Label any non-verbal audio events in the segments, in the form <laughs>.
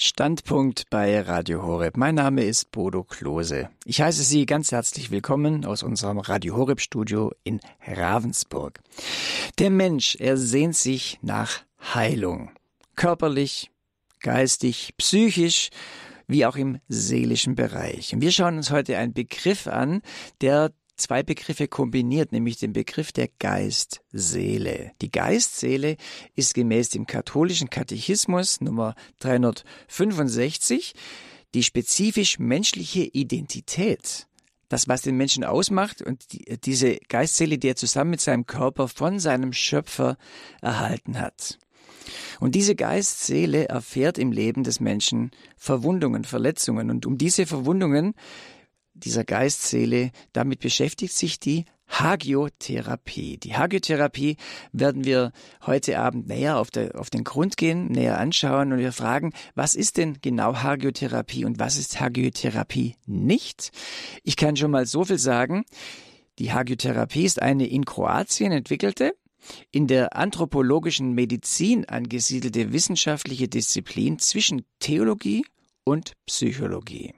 Standpunkt bei Radio Horeb. Mein Name ist Bodo Klose. Ich heiße Sie ganz herzlich willkommen aus unserem Radio Horeb Studio in Ravensburg. Der Mensch, er sehnt sich nach Heilung. Körperlich, geistig, psychisch, wie auch im seelischen Bereich. Und wir schauen uns heute einen Begriff an, der zwei Begriffe kombiniert, nämlich den Begriff der Geist-Seele. Die Geist-Seele ist gemäß dem katholischen Katechismus Nummer 365 die spezifisch menschliche Identität. Das, was den Menschen ausmacht und die, diese Geistseele, die er zusammen mit seinem Körper von seinem Schöpfer erhalten hat. Und diese Geistseele erfährt im Leben des Menschen Verwundungen, Verletzungen. Und um diese Verwundungen dieser Geistseele, damit beschäftigt sich die Hagiotherapie. Die Hagiotherapie werden wir heute Abend näher auf, der, auf den Grund gehen, näher anschauen und wir fragen, was ist denn genau Hagiotherapie und was ist Hagiotherapie nicht? Ich kann schon mal so viel sagen. Die Hagiotherapie ist eine in Kroatien entwickelte, in der anthropologischen Medizin angesiedelte wissenschaftliche Disziplin zwischen Theologie und Psychologie.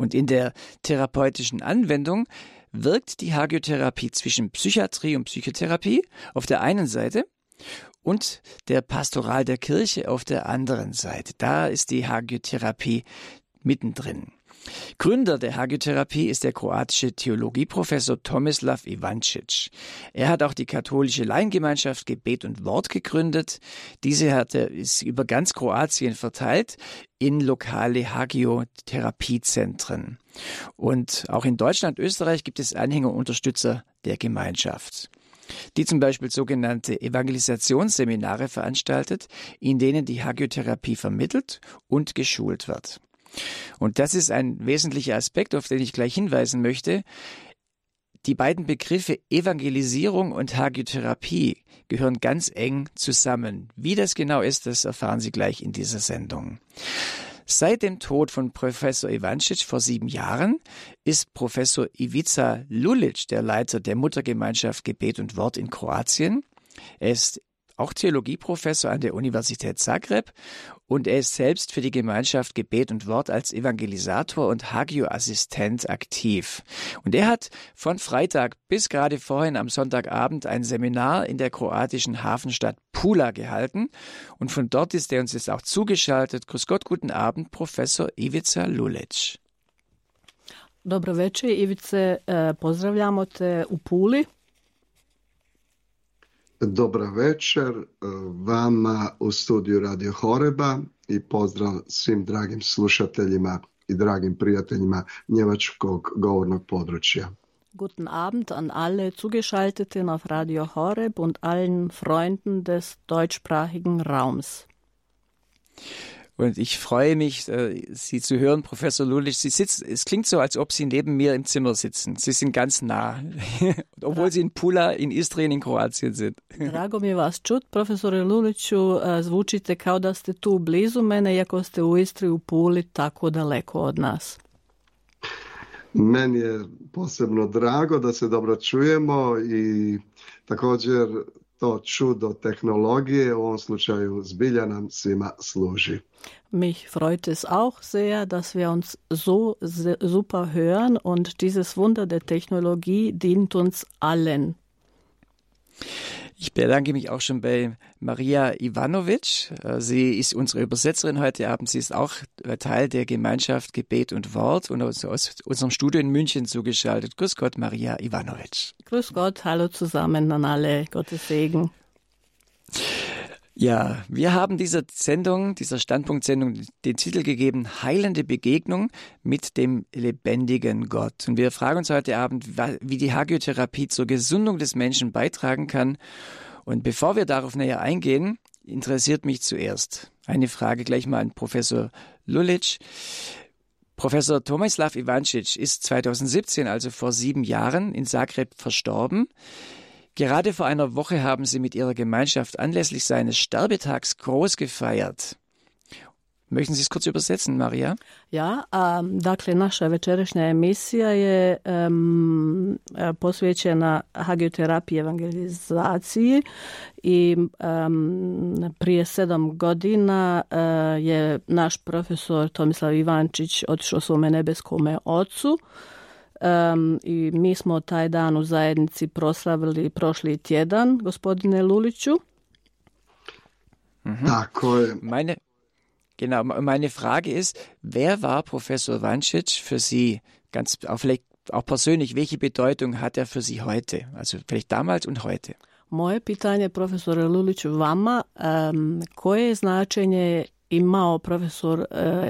Und in der therapeutischen Anwendung wirkt die Hagiotherapie zwischen Psychiatrie und Psychotherapie auf der einen Seite und der Pastoral der Kirche auf der anderen Seite. Da ist die Hagiotherapie mittendrin. Gründer der Hagiotherapie ist der kroatische Theologieprofessor Tomislav Ivancic. Er hat auch die katholische Laiengemeinschaft Gebet und Wort gegründet. Diese hat er, ist über ganz Kroatien verteilt in lokale Hagiotherapiezentren. Und auch in Deutschland, Österreich gibt es Anhänger und Unterstützer der Gemeinschaft die zum Beispiel sogenannte Evangelisationsseminare veranstaltet, in denen die Hagiotherapie vermittelt und geschult wird. Und das ist ein wesentlicher Aspekt, auf den ich gleich hinweisen möchte. Die beiden Begriffe Evangelisierung und Hagiotherapie gehören ganz eng zusammen. Wie das genau ist, das erfahren Sie gleich in dieser Sendung. Seit dem Tod von Professor Ivancic vor sieben Jahren ist Professor Ivica Lulic der Leiter der Muttergemeinschaft Gebet und Wort in Kroatien. Er ist auch Theologieprofessor an der Universität Zagreb und er ist selbst für die Gemeinschaft Gebet und Wort als Evangelisator und Hagio-Assistent aktiv. Und er hat von Freitag bis gerade vorhin am Sonntagabend ein Seminar in der kroatischen Hafenstadt Pula gehalten und von dort ist er uns jetzt auch zugeschaltet. Grüß Gott, guten Abend, Professor Ivica Lulic. Dobro večer, Ivice, eh, pozdravljamo te u Puli. Dobra večer e, vama u studiju Radio Horeba i pozdrav svim dragim slušateljima i dragim prijateljima njemačkog govornog područja. Guten Abend an alle Zugeschalteten auf Radio Horeb und allen Freunden des deutschsprachigen Raums. Und ich freue mich, äh, Sie zu hören, Professor Lulich. Sie sitzen, es klingt so, als ob Sie neben mir im Zimmer sitzen. Sie sind ganz nah, <laughs> obwohl Sie in Pula, in Istrien, in Kroatien sind. <laughs> Drago mi je vas čut, profesore Luliću, äh, zvučite kao da ste tu blizu mene, iako ste u Istri u Puli tako daleko od nas. Meni je posebno drago da se dobro čujemo i također to čudo tehnologije u ovom slučaju zbilja nam svima služi. Mich freut es auch sehr, dass wir uns so super hören und dieses Wunder der Technologie dient uns allen. Ich bedanke mich auch schon bei Maria Ivanovic. Äh, sie ist unsere Übersetzerin heute Abend. Sie ist auch äh, Teil der Gemeinschaft Gebet und Wort und aus, aus unserem Studio in München zugeschaltet. Grüß Gott, Maria Ivanovic. Grüß Gott, hallo zusammen an alle. Gottes Segen. Ja, wir haben dieser Sendung, dieser Standpunktsendung den Titel gegeben, Heilende Begegnung mit dem lebendigen Gott. Und wir fragen uns heute Abend, wie die Hagiotherapie zur Gesundung des Menschen beitragen kann. Und bevor wir darauf näher eingehen, interessiert mich zuerst eine Frage gleich mal an Professor Lulic. Professor Tomislav Ivancic ist 2017, also vor sieben Jahren, in Zagreb verstorben. Gerade vor einer Woche haben sie mit ihrer Gemeinschaft anlässlich seines Sterbetags groß gefeiert. Möchten Sie es kurz übersetzen, Maria? Ja, um, dakle naša večerašnja emisija je um, posvećena hagioterapiji evangelizaciji i um, prije sedam godina uh, je naš profesor Tomislav Ivančić otišao svome nebeskome ocu um, i mi smo taj dan u zajednici proslavili prošli tjedan, gospodine Luliću. Mhm. Tako je. Meine, genau, meine Frage ist, wer war Professor Wancic für Sie ganz, auch vielleicht auch persönlich, welche Bedeutung hat er für Sie heute? Also vielleicht damals und heute. Moje pitanje, profesore Luliću, vama, um, koje značenje imao profesor uh,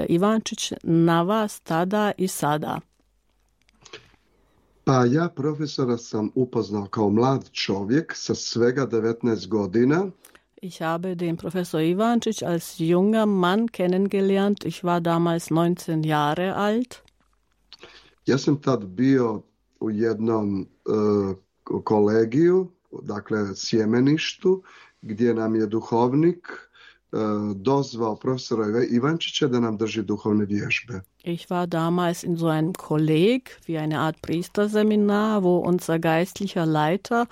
Ivančić na vas tada i sada? Pa ja profesora sam upoznao kao mlad čovjek sa svega 19 godina. Ich habe den Professor Ivančić als junger Mann kennengelernt. Ich war damals 19 Jahre alt. Ja sam tad bio u jednom uh, kolegiju, dakle sjemeništu, gdje nam je duhovnik uh, dozvao profesora Ivančića da nam drži duhovne vježbe. Ich war damals in so einem Kolleg, wie eine Art Priesterseminar, wo unser geistlicher Leiter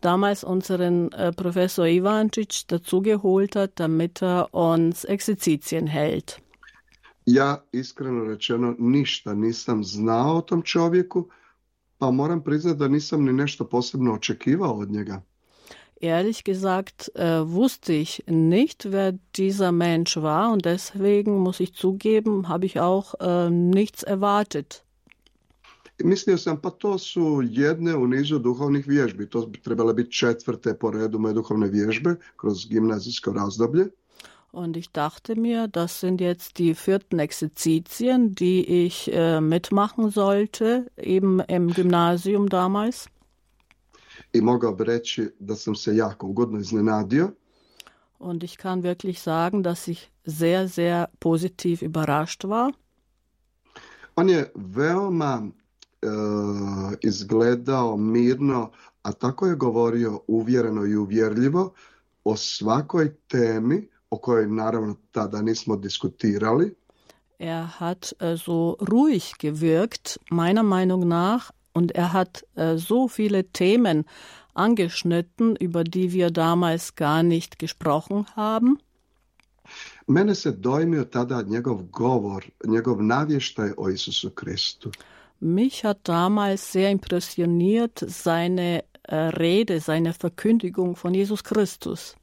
damals unseren äh, Professor Ivancic dazugeholt hat, damit er uns Exerzitien hält. Ja, iskreno rečeno, ništa nisam znao o tom čovjeku, pa moram priznati da nisam ni nešto posebno očekivao od njega. Ehrlich gesagt äh, wusste ich nicht, wer dieser Mensch war und deswegen muss ich zugeben, habe ich auch äh, nichts erwartet. Mislio sam, pa to su jedne u nizu duhovnih vježbi. To bi trebale biti četvrte po redu moje duhovne vježbe kroz gimnazijsko razdoblje. Und ich dachte mir, das sind jetzt die vierten Exerzitien, die ich äh, mitmachen sollte, eben im Gymnasium damals. I mogao bi reći da sam se jako ugodno iznenadio. Und ich kann wirklich sagen, dass ich sehr, sehr positiv überrascht war. On je veoma uh, izgledao mirno, a tako je govorio uvjereno i uvjerljivo o svakoj temi o kojoj naravno tada nismo diskutirali. Er hat uh, so ruhig gewirkt, meiner Meinung nach, und er hat uh, so viele Themen angeschnitten, über die wir damals gar nicht gesprochen haben. Mene se dojmio tada njegov govor, njegov navještaj o Isusu Kristu. Mich hat damals sehr impressioniert seine äh, Rede, seine Verkündigung von Jesus Christus.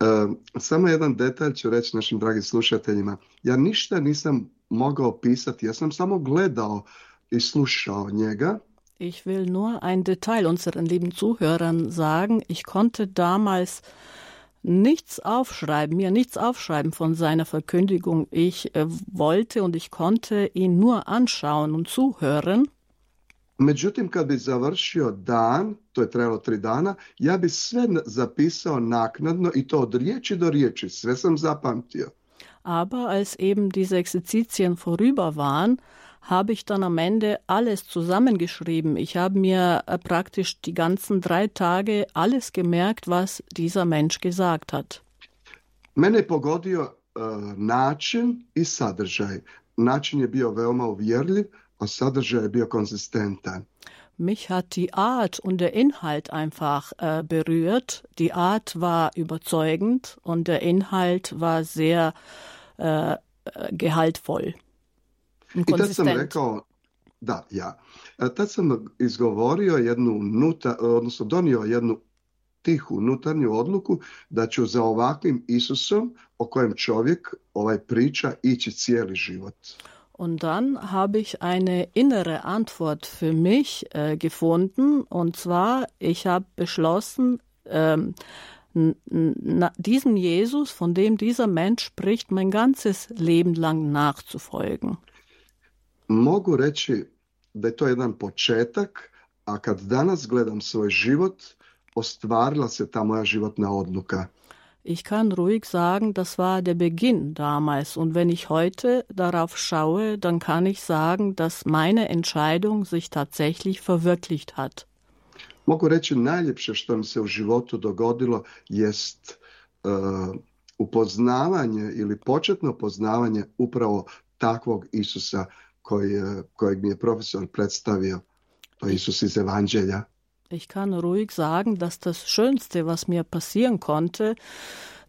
Uh, samo jedan detalj ću reći našim dragim slušateljima. Ja ništa nisam mogao pisati, ja sam samo gledao njega. Ich will nur ein Detail unseren lieben Zuhörern sagen. Ich konnte damals nichts aufschreiben, mir nichts aufschreiben von seiner Verkündigung. Ich äh, wollte und ich konnte ihn nur anschauen und zuhören. Međutim, kad bi završio dan, to je trajalo tri dana, ja bi sve zapisao naknadno i to od riječi do riječi, sve sam zapamtio. Aber als eben diese Exerzitien vorüber waren, habe ich dann am Ende alles zusammengeschrieben. Ich habe mir äh, praktisch die ganzen drei Tage alles gemerkt, was dieser Mensch gesagt hat. Mene pogodio uh, način i sadržaj. Način je bio veoma uvjerljiv, a sadržaj je bio konzistentan. Mich hat die Art und der Inhalt einfach äh, berührt. Die Art war überzeugend und der Inhalt war sehr äh, gehaltvoll. I tad sam rekao, da, ja. Tad sam izgovorio jednu nuta, odnosno donio jednu tihu unutarnju odluku da ću za ovakvim Isusom o kojem čovjek ovaj priča ići cijeli život. Und dann habe ich eine innere Antwort für mich äh, gefunden. Und zwar, ich habe beschlossen, ähm, diesem Jesus, von dem dieser Mensch spricht, mein ganzes Leben lang nachzufolgen. Mogu reći da je to jedan početak, a kad danas gledam svoj život, ostvarila se ta moja životna odluka. Ich kann ruhig sagen, das war der Beginn damals. Und wenn ich heute darauf schaue, dann kann ich sagen, dass meine Entscheidung sich tatsächlich verwirklicht hat. Mogu reći najljepše što mi se u životu dogodilo jest uh, upoznavanje ili početno poznavanje upravo takvog Isusa koji, kojeg mi je profesor predstavio. To je Isus iz Evanđelja. Ich kann ruhig sagen, dass das Schönste, was mir passieren konnte,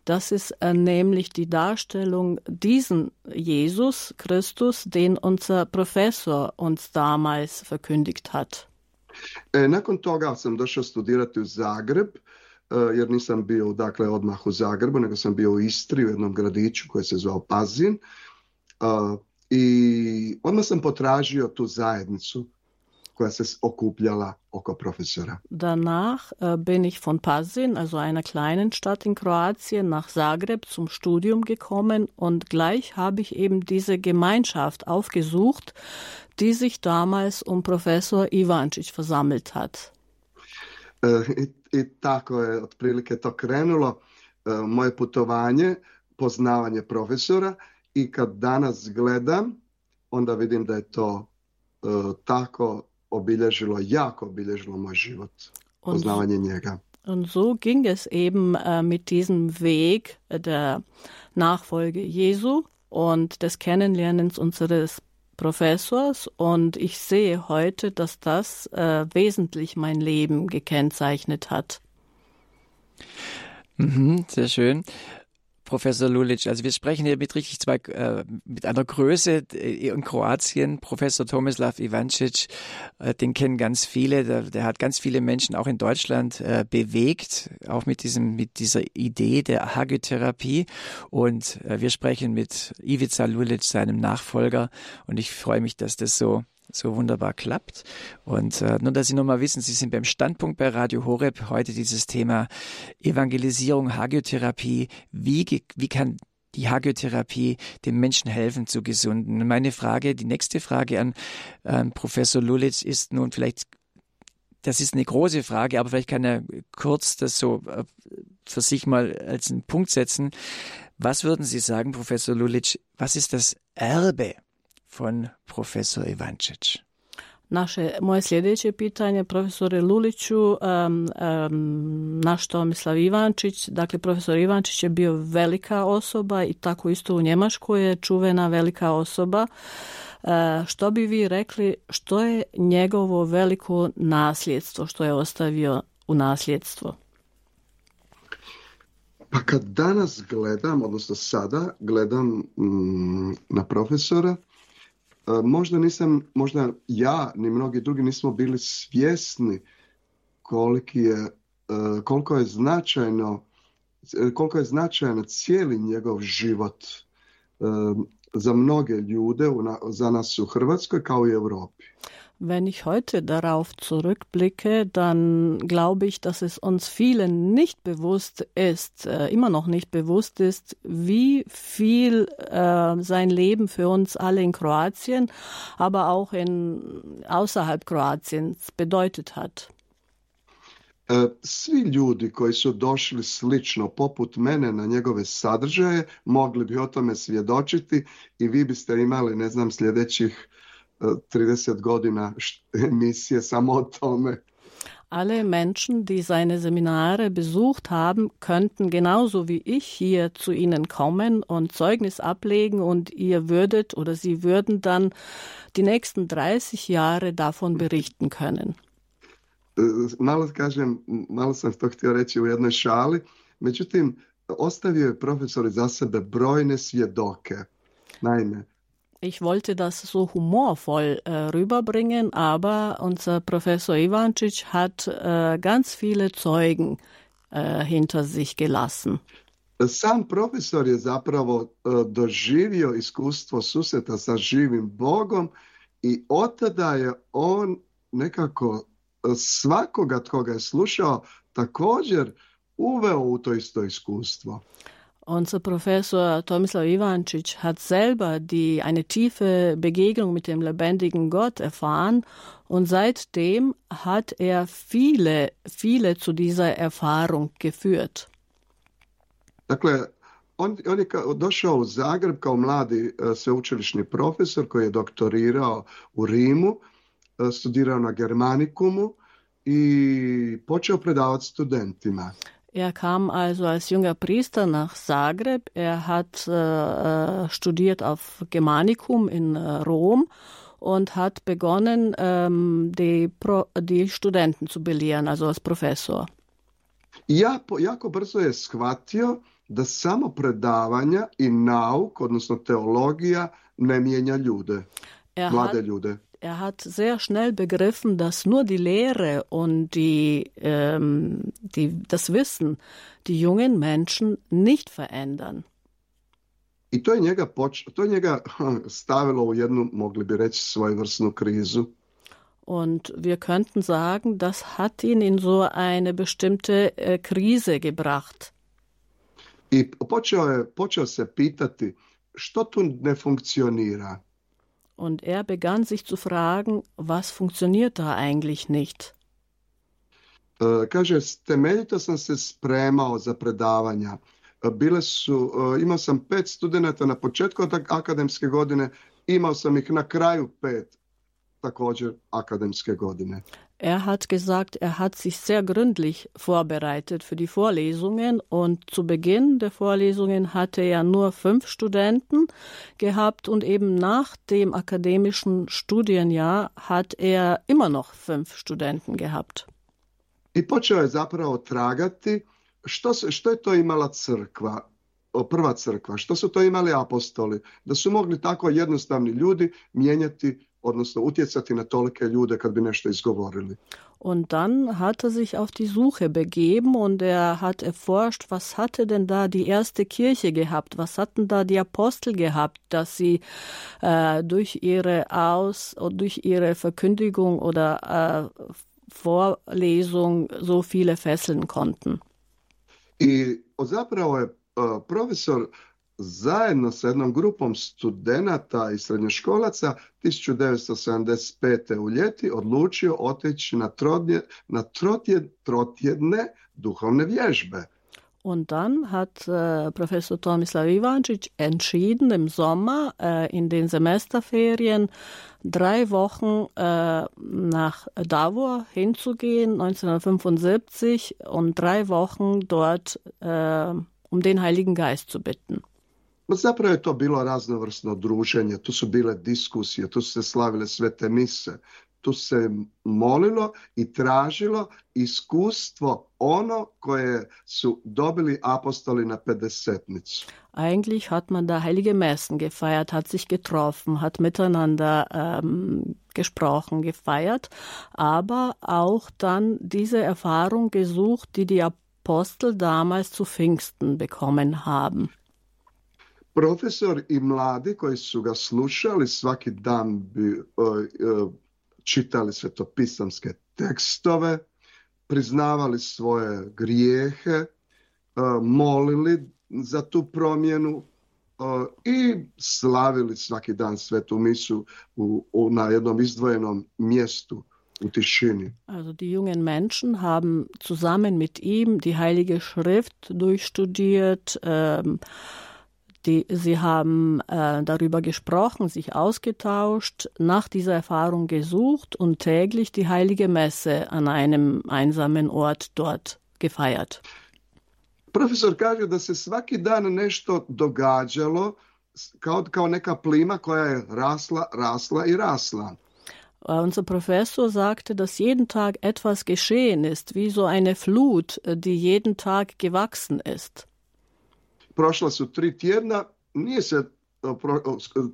Das ist äh, nämlich die Darstellung diesen Jesus Christus, den unser Professor uns damals verkündigt hat. E, nakon toga sam došao studirati u Zagreb, e, jer nisam bio dakle, odmah u Zagrebu, nego sam bio u Istri, u jednom gradiću koji se zvao Pazin. E, I odmah sam potražio tu zajednicu koja se okupljala oko profesora. Danach äh, bin ich von Pazin, also einer kleinen Stadt in Kroatien, nach Zagreb zum Studium gekommen und gleich habe ich eben diese Gemeinschaft aufgesucht, die sich damals um Professor Ivancic versammelt hat. Äh, I, I tako je otprilike to krenulo. Äh, moje putovanje, poznavanje profesora i kad danas gledam, onda vidim da je to uh, tako obilježilo, jako obilježilo moj život, poznavanje njega. Und so ging es eben äh, mit diesem Weg der Nachfolge Jesu und des Kennenlernens unseres Professors. Und ich sehe heute, dass das äh, wesentlich mein Leben gekennzeichnet hat. Mhm, sehr schön. Professor Lulic. Also wir sprechen hier mit richtig zwei, äh, mit einer Größe äh, in Kroatien. Professor Tomislav Ivancic, äh, den kennen ganz viele. Der, der, hat ganz viele Menschen auch in Deutschland äh, bewegt, auch mit diesem, mit dieser Idee der Hagiotherapie. Und äh, wir sprechen mit Ivica Lulic, seinem Nachfolger. Und ich freue mich, dass das so so wunderbar klappt. Und äh, nur, dass Sie nochmal wissen, Sie sind beim Standpunkt bei Radio Horeb heute dieses Thema Evangelisierung, Hagiotherapie. Wie, wie kann die Hagiotherapie dem Menschen helfen zu gesunden? Und meine Frage, die nächste Frage an äh, Professor Lulitz ist nun vielleicht das ist eine große Frage, aber vielleicht kann er kurz das so äh, für sich mal als einen Punkt setzen. Was würden Sie sagen, Professor Lulic, was ist das Erbe von Profesor Ivancic. Naše, moje sljedeće pitanje, profesore Luliću, um, um, naš Tomislav Ivančić, dakle profesor Ivančić je bio velika osoba i tako isto u Njemačkoj je čuvena velika osoba. Uh, što bi vi rekli, što je njegovo veliko nasljedstvo, što je ostavio u nasljedstvo? Pa kad danas gledam, odnosno sada gledam mm, na profesora, možda nisam, možda ja ni mnogi drugi nismo bili svjesni koliki je, e, koliko je značajno e, koliko je značajan cijeli njegov život za mnoge ljude, za nas u Hrvatskoj kao i Europi. Wenn ich heute darauf zurückblicke, dann glaube ich, dass es uns vielen nicht bewusst ist, äh, immer noch nicht bewusst ist, wie viel äh, sein Leben für uns alle in Kroatien, aber auch in, außerhalb Kroatiens bedeutet hat. Äh, svi ljudi koji su došli slično poput mene na njegove sadržaje mogli bi o tome svjedočiti i vi biste imali, ne znam, sljedećih 30 godina emisije samo o tome. Alle Menschen, die seine Seminare besucht haben, könnten genauso wie ich hier zu Ihnen kommen und Zeugnis ablegen und ihr würdet oder Sie würden dann die nächsten 30 Jahre davon berichten können. Malo kažem, malo sam to htio reći u jednoj šali, međutim, ostavio je profesor za sebe brojne svjedoke. Naime, Ich wollte das so humorvoll äh, rüberbringen, aber unser Professor Ivancic hat äh, ganz viele Zeugen äh, hinter sich gelassen. Sam profesor je zapravo uh, doživio iskustvo susreta sa živim Bogom i od tada je on nekako uh, svakoga tko ga je slušao također uveo u to isto iskustvo. Unser Professor Tomislav Ivancic hat selber die, eine tiefe Begegnung mit dem lebendigen Gott erfahren und seitdem hat er viele, viele zu dieser Erfahrung geführt. Dakle, on, on je došao u Zagreb kao mladi uh, sveučilišni profesor koji je doktorirao u Rimu, uh, studirao na Germanikumu i počeo predavati studentima. Er kam also als junger Priester nach Zagreb. Er hat äh, äh studiert auf Germanicum in äh, Rom und hat begonnen, ähm, die, Pro, die Studenten zu belehren, also als Professor. Ja, jako brzo je shvatio da samo predavanja i nauk, odnosno teologija, ne mijenja ljude, er mlade hat, ljude. Er hat sehr schnell begriffen, dass nur die Lehre und die, ähm, die, das Wissen die jungen Menschen nicht verändern. I to je njega, poč, to je njega stavilo u jednu, mogli bi reći, svojevrsnu krizu. Und wir könnten sagen, das hat ihn in so eine bestimmte äh, Krise gebracht. I počeo, je, počeo se pitati što tu ne funkcionira. Und er begann sich zu fragen, was funktioniert da eigentlich nicht. Uh, kaže, temeljito sam se spremao za predavanja. bile su, e, imao sam pet studenata na početku akademske godine, imao sam ih na kraju pet također akademske godine. Er hat gesagt, er hat sich sehr gründlich vorbereitet für die Vorlesungen und zu Beginn der Vorlesungen hatte er nur fünf Studenten gehabt und eben nach dem akademischen Studienjahr hat er immer noch fünf Studenten gehabt. I počeo je zapravo tragati što, se, što je to imala crkva, prva crkva, što su to imali apostoli, da su mogli tako jednostavni ljudi mijenjati odnosno utjecati na tolike ljude kad bi nešto izgovorili. Und dann hat er sich auf die Suche begeben und er hat erforscht, was hatte denn da die erste Kirche gehabt, was hatten da die Apostel gehabt, dass sie äh, durch ihre Aus durch ihre Verkündigung oder äh, Vorlesung so viele fesseln konnten. I zapravo je uh, profesor zajedno sa jednom grupom studenata i srednjoškolaca 1975. u ljeti odlučio otići na, trodnje, na trotjed, trotjedne duhovne vježbe. Und dann hat äh, Professor Tomislav Ivancic entschieden, im Sommer äh, in den Semesterferien drei Wochen äh, nach Davor hinzugehen, 1975, und drei Wochen dort äh, um den Heiligen Geist zu bitten. Zapravo je to bilo raznovrsno druženje, tu su bile diskusije, tu su se slavile svete mise, tu se molilo i tražilo iskustvo ono koje su dobili apostoli na pedesetnicu. Eigentlich hat man da heilige Messen gefeiert, hat sich getroffen, hat miteinander ähm, gesprochen, gefeiert, aber auch dann diese Erfahrung gesucht, die die Apostel damals zu Pfingsten bekommen haben. Profesor i mladi koji su ga slušali svaki dan bi uh, uh, čitali svetopisamske tekstove, priznavali svoje grijehe, uh, molili za tu promjenu i slavili svaki dan svetu misu u, u, na jednom izdvojenom mjestu. Also die jungen Menschen haben zusammen mit ihm die Heilige Schrift durchstudiert, ähm, Die, sie haben äh, darüber gesprochen, sich ausgetauscht, nach dieser Erfahrung gesucht und täglich die heilige Messe an einem einsamen Ort dort gefeiert. Profesor kaže da se svaki dan nešto događalo kao, kao neka plima koja je rasla, rasla i rasla. Unser Professor sagte, dass jeden Tag etwas geschehen ist, wie so eine Flut, die jeden Tag gewachsen ist. Prošla su tri tjedna, nije se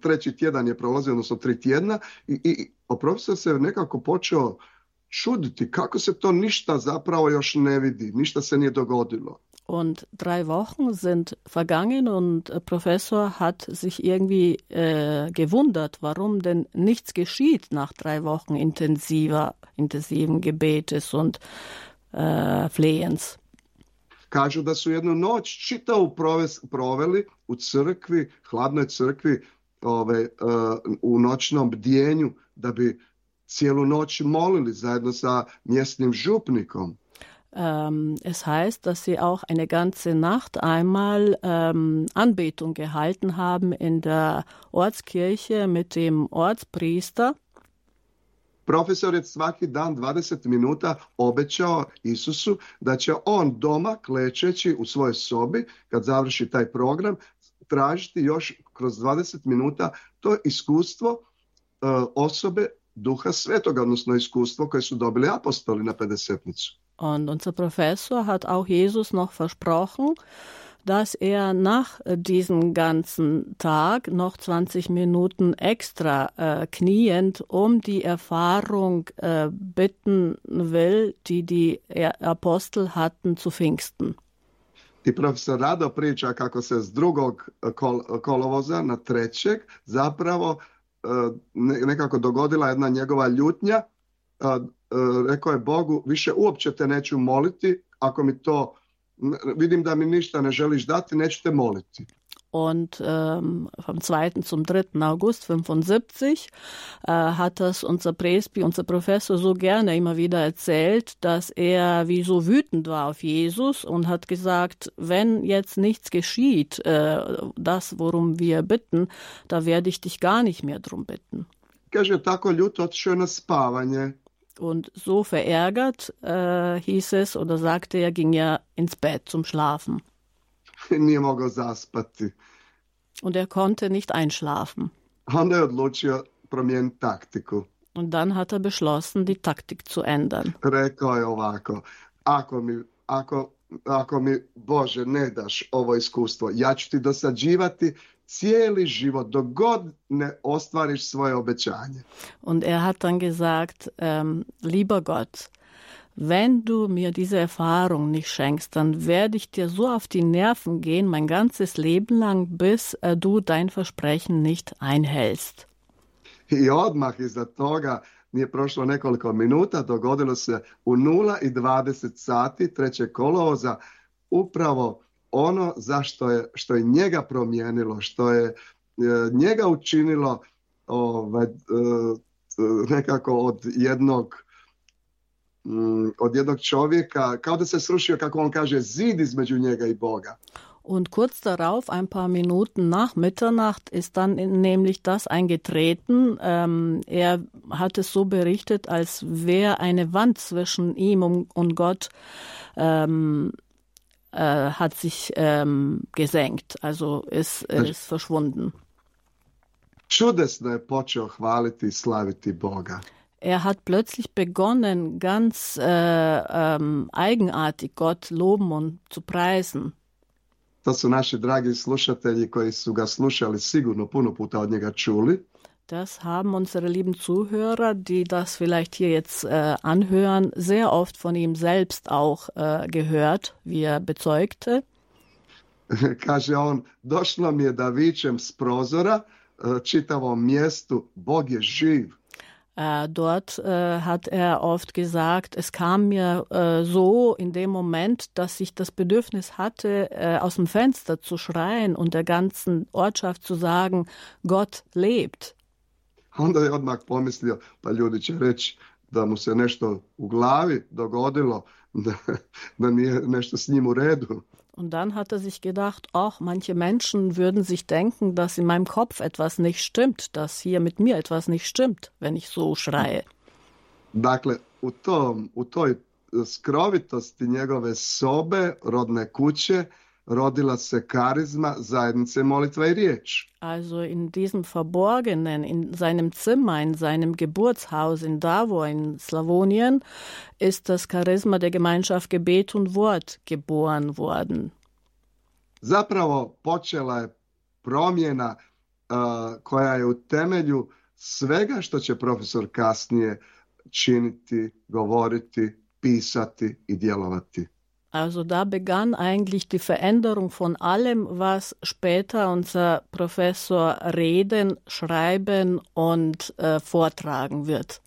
treći tjedan je prolazio, odnosno tri tjedna i, i profesor se nekako počeo čuditi kako se to ništa zapravo još ne vidi, ništa se nije dogodilo. Und drei Wochen sind vergangen und Professor hat sich irgendwie äh, gewundert, warum denn nichts geschieht nach drei Wochen intensiver, intensiven Gebetes und äh, Flehens. Kažu da su jednu noć čitavu proveli u crkvi, hladnoj crkvi, ove, uh, u noćnom bdjenju, da bi cijelu noć molili zajedno sa mjesnim župnikom. Um, es heißt, dass sie auch eine ganze Nacht einmal um, Anbetung gehalten haben in der Ortskirche mit dem Ortspriester. Profesor je svaki dan 20 minuta obećao Isusu da će on doma klečeći u svojoj sobi kad završi taj program tražiti još kroz 20 minuta to iskustvo uh, osobe duha svetoga, odnosno iskustvo koje su dobili apostoli na pedesetnicu. Und unser Professor hat auch Jesus noch versprochen, dass er nach diesem ganzen Tag noch 20 Minuten extra äh, kniend um die Erfahrung äh, bitten will, die die Apostel hatten zu Pfingsten. I profesor Rado priča kako se s drugog kol kolovoza na trećeg zapravo nekako dogodila jedna njegova ljutnja. Rekao je Bogu, više uopće te neću moliti, ako mi to vidim da mi ništa ne želiš dati, neću te moliti. Und ähm, vom 2. zum 3. August 75 äh, hat das unser Presby, unser Professor so gerne immer wieder erzählt, dass er wie so wütend war auf Jesus und hat gesagt, wenn jetzt nichts geschieht, äh, das, worum wir bitten, da werde ich dich gar nicht mehr drum bitten. Kaže, tako ljut otišao na spavanje. Und so verärgert äh, hieß es oder sagte er, ging er ins Bett zum Schlafen. Zaspati. Und er konnte nicht einschlafen. Und dann hat er beschlossen, die Taktik zu ändern. Rekao je ovako, ako mi, ako, ako mi Bože ne daš ovo iskustvo, ja ću ti dosađivati cijeli život, dok god ne ostvariš svoje obećanje. Und er hat dann gesagt, ähm, lieber Gott, wenn du mir diese Erfahrung nicht schenkst, dann werde ich dir so auf die Nerven gehen, mein ganzes Leben lang, bis äh, du dein Versprechen nicht einhältst. I odmah iza toga nije prošlo nekoliko minuta, dogodilo se u 0 i 20 sati 3. kolovoza upravo ono zašto je, što je njega promijenilo, što je e, njega učinilo ovaj, e, nekako od jednog mm, od jednog čovjeka, kao da se srušio, kako on kaže, zid između njega i Boga. Und kurz darauf, ein paar Minuten nach Mitternacht, ist dann nämlich das eingetreten. Ähm, er hat es so berichtet, als wäre eine Wand zwischen ihm und Gott ähm, äh, hat sich ähm, gesenkt, also ist, ist verschwunden. Čudesno je počeo hvaliti i slaviti Boga. Er hat plötzlich begonnen, ganz äh, ähm, eigenartig Gott loben und zu preisen. To su naši dragi slušatelji koji su ga slušali sigurno puno puta od njega čuli. Das haben unsere lieben Zuhörer, die das vielleicht hier jetzt äh, anhören, sehr oft von ihm selbst auch äh, gehört, wie er bezeugte. <laughs> Kaže on, došlo mi je da vičem s prozora äh, čitavom mjestu, Bog je živ. Äh, dort äh, hat er oft gesagt, es kam mir äh, so in dem Moment, dass ich das Bedürfnis hatte, aus dem Fenster zu schreien und der ganzen Ortschaft zu sagen, Gott lebt. Onda je odmah pomislio, pa ljudi će reći da mu se nešto u glavi dogodilo, <laughs> da, da nije nešto s njim u redu. Und dann hat er sich gedacht, ach, manche Menschen würden sich denken, dass in meinem Kopf etwas nicht stimmt, dass hier mit mir etwas nicht stimmt, wenn ich so schreie. Dakle, u, tom, u toj skrovitosti njegove sobe, rodne kuće, rodila se karizma zajednice molitva i riječ. Also in diesem Verborgenen, in seinem Zimmer, in seinem Geburtshaus in Davo in Slawonien, ist das Charisma der Gemeinschaft Gebet und Wort geboren worden. Zapravo počela je promjena uh, koja je u temelju svega što će profesor kasnije činiti, govoriti, pisati i djelovati. Also da begann eigentlich die Veränderung von allem, was später unser Professor reden, schreiben und äh, vortragen wird.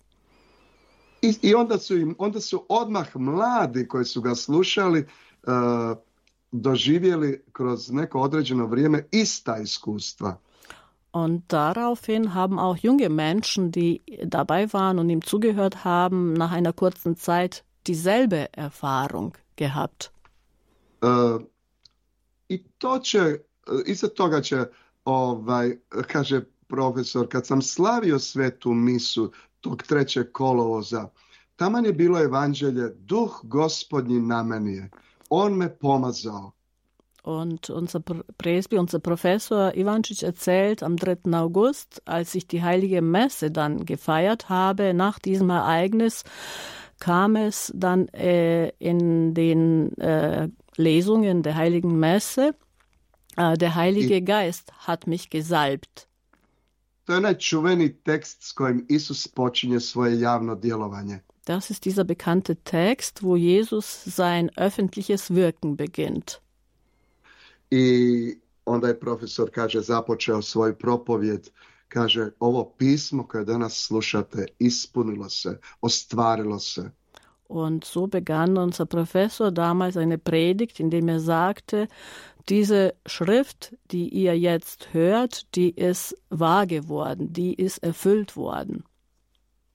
I, I, onda, su im, onda su odmah mladi koji su ga slušali uh, doživjeli kroz neko određeno vrijeme ista iskustva. Und daraufhin haben auch junge Menschen, die dabei waren und ihm zugehört haben, nach einer kurzen Zeit dieselbe Erfahrung gehabt. Uh, I to će, iza toga će, ovaj, kaže profesor, kad sam slavio svetu misu tog trećeg kolovoza, taman je bilo evanđelje, duh gospodnji na meni je. On me pomazao. Und unser Presby, unser Professor Ivancic erzählt am 3. August, als ich die heilige Messe dann gefeiert habe, nach diesem Ereignis, kam es dann äh, in den äh, Lesungen der heiligen Messe, äh, der Heilige Geist hat mich gesalbt. To je onaj čuveni tekst s kojim Isus počinje svoje javno djelovanje. Das ist dieser bekannte Text, wo Jesus sein öffentliches Wirken beginnt. I onda je profesor, kaže, započeo svoj propovjed, kaže, ovo pismo koje danas slušate ispunilo se, ostvarilo se. Und so begann unser Professor damals eine Predigt, in dem er sagte, diese Schrift, die ihr jetzt hört, die ist wahr geworden, die ist erfüllt worden.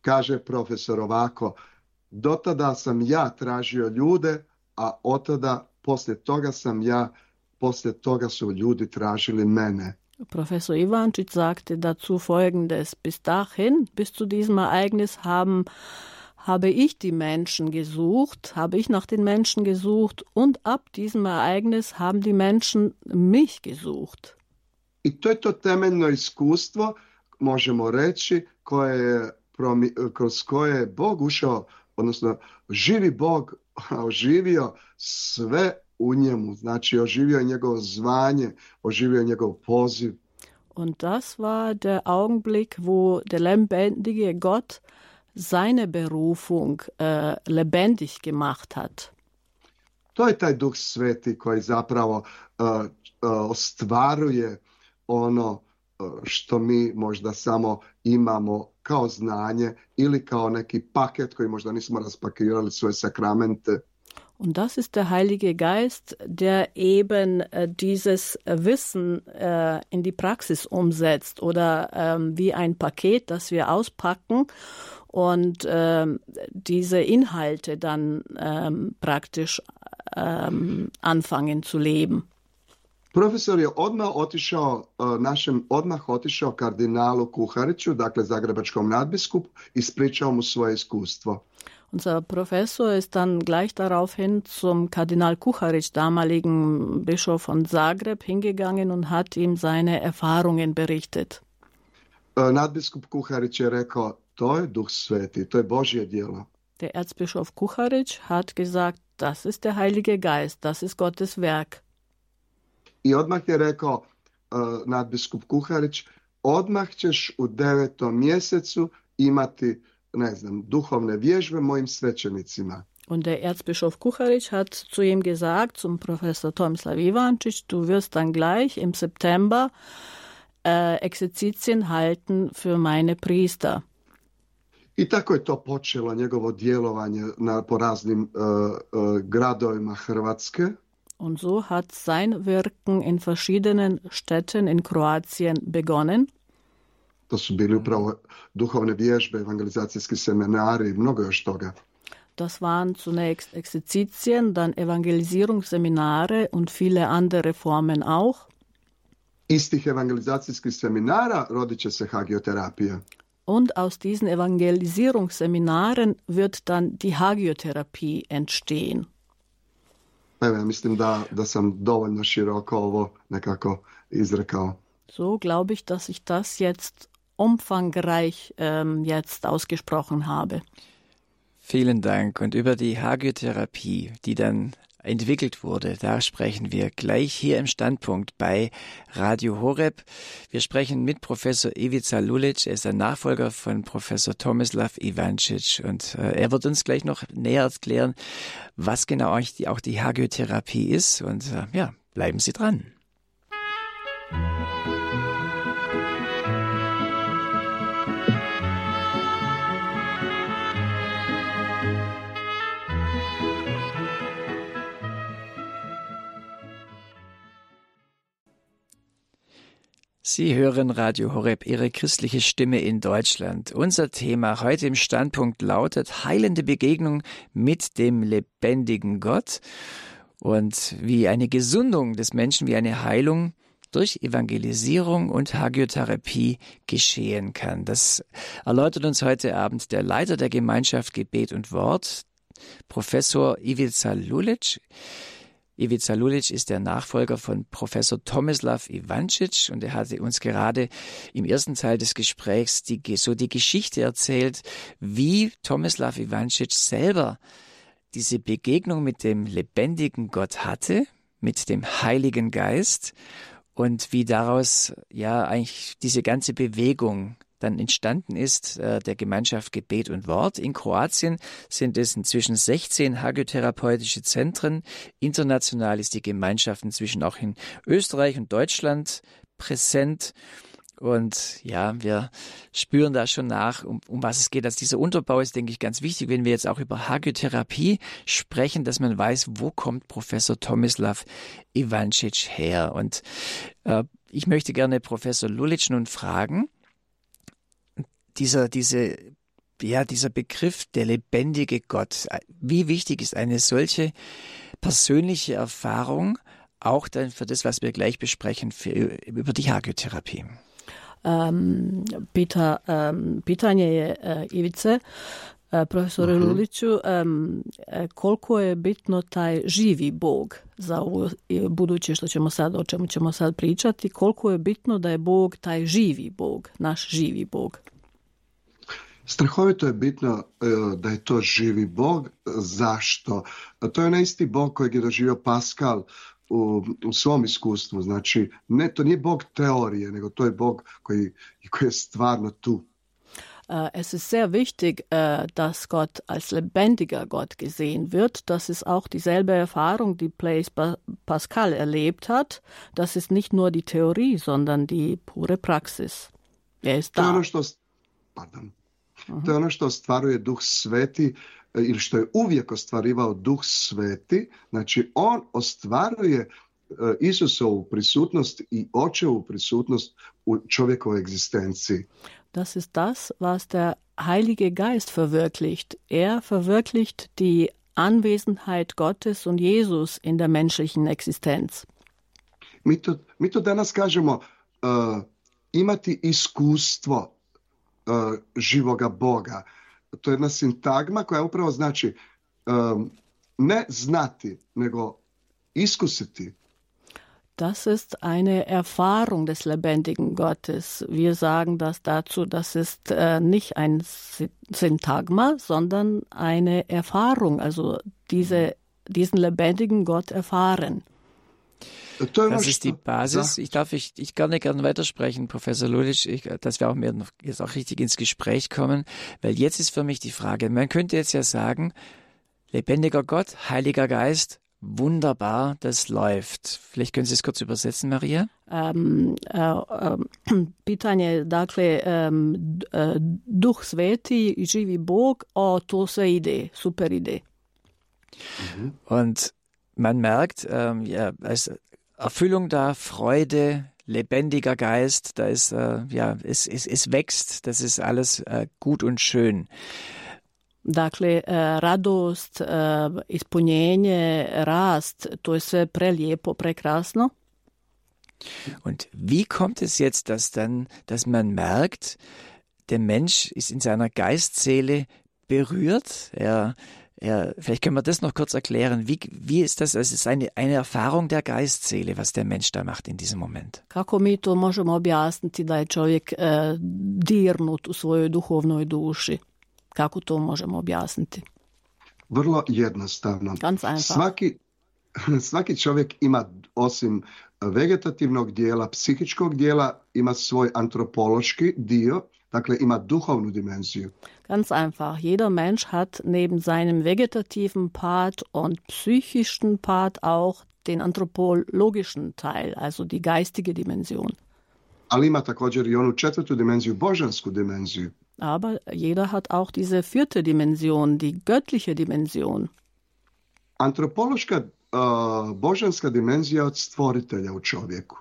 Kaže profesor ovako, do tada sam ja tražio ljude, a od tada, poslije toga sam ja, poslije toga su ljudi tražili mene. Professor Ivancic sagte dazu Folgendes. Bis dahin, bis zu diesem Ereignis haben habe ich die Menschen gesucht, habe ich nach den Menschen gesucht und ab diesem Ereignis haben die Menschen mich gesucht. I to je to temeljno iskustvo, možemo reći, koje kroz koje je Bog ušao, odnosno živi Bog <laughs> oživio sve u njemu, znači oživio njegovo zvanje, oživio njegov poziv. Und das war der Augenblick, wo der lebendige Gott seine Berufung äh, lebendig gemacht hat. To je taj duh sveti koji zapravo uh, uh, ostvaruje ono uh, što mi možda samo imamo kao znanje ili kao neki paket koji možda nismo raspakirali svoje sakramente. Und das ist der Heilige Geist, der eben äh, dieses Wissen äh, in die Praxis umsetzt oder ähm, wie ein Paket, das wir auspacken und ähm, diese Inhalte dann ähm, praktisch ähm, anfangen zu leben. Profesor je odmah otišao, našem odmah otišao kardinalu Kuhariću, dakle zagrebačkom nadbiskupu, ispričao mu svoje iskustvo. Unser Professor ist dann gleich daraufhin zum Kardinal Kucharic, damaligen Bischof von Zagreb, hingegangen und hat ihm seine Erfahrungen berichtet. Nadbiskup Kuharić je rekao, to je Duh Sveti, to je Božje djelo. Der Erzbischof Kucharic hat gesagt, das ist der Heilige Geist, das ist Gottes Werk. I odmah je rekao uh, nadbiskup Kuharić, odmah ćeš u devetom mjesecu imati, ne znam, duhovne vježbe mojim svećenicima. Und der Erzbischof Kucharic hat zu ihm gesagt, zum Professor Tomislav Ivancic, du wirst dann gleich im September äh, Exerzitien halten für meine Priester. I tako je to počelo njegovo djelovanje na, po raznim uh, uh, gradovima Hrvatske. Und so hat sein Wirken in verschiedenen Städten in Kroatien begonnen. To su bili upravo duhovne vježbe, evangelizacijski seminari i mnogo još toga. Das waren zunächst Exerzitien, dann Evangelisierungsseminare und viele andere Formen auch. Iz tih evangelizacijskih seminara rodit će se hagioterapija. Und aus diesen Evangelisierungsseminaren wird dann die Hagiotherapie entstehen. Evo, ja mislim da, da sam dovoljno široko ovo nekako izrekao. So glaube ich, dass ich das jetzt umfangreich ähm, jetzt ausgesprochen habe. Vielen Dank. Und über die Hagiotherapie, die dann entwickelt wurde. Da sprechen wir gleich hier im Standpunkt bei Radio Horeb. Wir sprechen mit Professor Ivica Lulic. Er ist der Nachfolger von Professor Tomislav Ivancic und äh, er wird uns gleich noch näher erklären, was genau auch die, auch die Hagiotherapie ist. Und äh, ja, bleiben Sie dran. Sie hören Radio Horeb, Ihre christliche Stimme in Deutschland. Unser Thema heute im Standpunkt lautet heilende Begegnung mit dem lebendigen Gott und wie eine Gesundung des Menschen, wie eine Heilung durch Evangelisierung und Hagiotherapie geschehen kann. Das erläutert uns heute Abend der Leiter der Gemeinschaft Gebet und Wort, Professor Ivica Lulic. Ivica Lulic ist der Nachfolger von Professor Tomislav Ivancic und er hatte uns gerade im ersten Teil des Gesprächs die, so die Geschichte erzählt, wie Tomislav Ivancic selber diese Begegnung mit dem lebendigen Gott hatte, mit dem Heiligen Geist und wie daraus ja eigentlich diese ganze Bewegung dann entstanden ist, äh, der Gemeinschaft Gebet und Wort. In Kroatien sind es inzwischen 16 hagiotherapeutische Zentren. International ist die Gemeinschaft inzwischen auch in Österreich und Deutschland präsent. Und ja, wir spüren da schon nach, um, um was es geht. Also dieser Unterbau ist, denke ich, ganz wichtig, wenn wir jetzt auch über Hagiotherapie sprechen, dass man weiß, wo kommt Professor Tomislav Ivancic her. Und äh, ich möchte gerne Professor Lulic nun fragen, dieser, diese, ja, dieser Begriff, der lebendige Gott, wie wichtig ist eine solche persönliche Erfahrung auch dann für das, was wir gleich besprechen, für, über die Hagiotherapie? Um, pita, um, pitanje je uh, Ivice, uh, profesore uh -huh. Luliću, um, koliko je bitno taj živi Bog za ovo buduće što ćemo sad, o čemu ćemo sad pričati, koliko je bitno da je Bog taj živi Bog, naš živi Bog. Strahovito je bitno da je to živi Bog. Zašto? To je onaj isti Bog kojeg je doživio Pascal u, u svom iskustvu. Znači, ne, to nije Bog teorije, nego to je Bog koji, koji je stvarno tu. Uh, es ist sehr wichtig, uh, dass Gott als lebendiger Gott gesehen wird. Das ist auch dieselbe Erfahrung, die Blaise Pascal erlebt hat. Das ist nicht nur die Theorie, sondern die pure Praxis. Er ist da. To pardon, to je ono što ostvaruje Duh Sveti ili što je uvijek ostvarivao Duh Sveti, znači on ostvaruje Isusovu prisutnost i očevu prisutnost u čovjekovoj egzistenciji. Das ist das, was der Heilige Geist verwirklicht. Er verwirklicht die Anwesenheit Gottes und Jesus in der menschlichen Existenz. Mi to, mi to danas kažemo uh, imati iskustvo živoga Boga. to je jedna sintagma koja upravo znači um, ne znati, nego iskusiti. Das ist eine Erfahrung des lebendigen Gottes. Wir sagen das dazu, das ist äh, nicht ein Syntagma, sondern eine Erfahrung, also diese, diesen lebendigen Gott erfahren. Das ist die Basis. Ich darf ich, ich gerne gerne weitersprechen, Professor Lulic, ich, dass wir auch mehr noch jetzt auch richtig ins Gespräch kommen, weil jetzt ist für mich die Frage, man könnte jetzt ja sagen, lebendiger Gott, Heiliger Geist, wunderbar, das läuft. Vielleicht können Sie es kurz übersetzen, Maria? Um, uh, um, pitanje, dakle, um, uh, Duh Sveti živi Bog, o, to sve ide, super ide. Mhm. Und man merkt, ähm, ja, als Erfüllung da, Freude, lebendiger Geist, da ist, äh, ja, es, es, es wächst, das ist alles äh, gut und schön. Dakle, äh, radost, äh, ispunjenje, rast, to je sve prelijepo, prekrasno. Und wie kommt es jetzt, dass dann, dass man merkt, der Mensch ist in seiner Geistseele berührt, er ja, vielleicht können wir das noch kurz erklären. Wie, wie ist das? Es ist eine, eine Erfahrung der Geistseele, was der Mensch da macht in diesem Moment. Kako mi to možemo objasniti da je čovjek e, dirnut u svojoj duhovnoj duši? Kako to možemo objasniti? Vrlo jednostavno. Ganz einfach. Svaki, svaki čovjek ima osim vegetativnog dijela, psihičkog dijela, ima svoj antropološki dio, dakle ima duhovnu dimenziju. Ganz einfach. Jeder Mensch hat neben seinem vegetativen Part und psychischen Part auch den anthropologischen Teil, also die geistige Dimension. Ali ima također i onu četvrtu dimenziju, božansku dimenziju. Aber jeder hat auch diese vierte Dimension, die göttliche Dimension. Antropološka uh, božanska dimenzija od stvoritelja u čovjeku.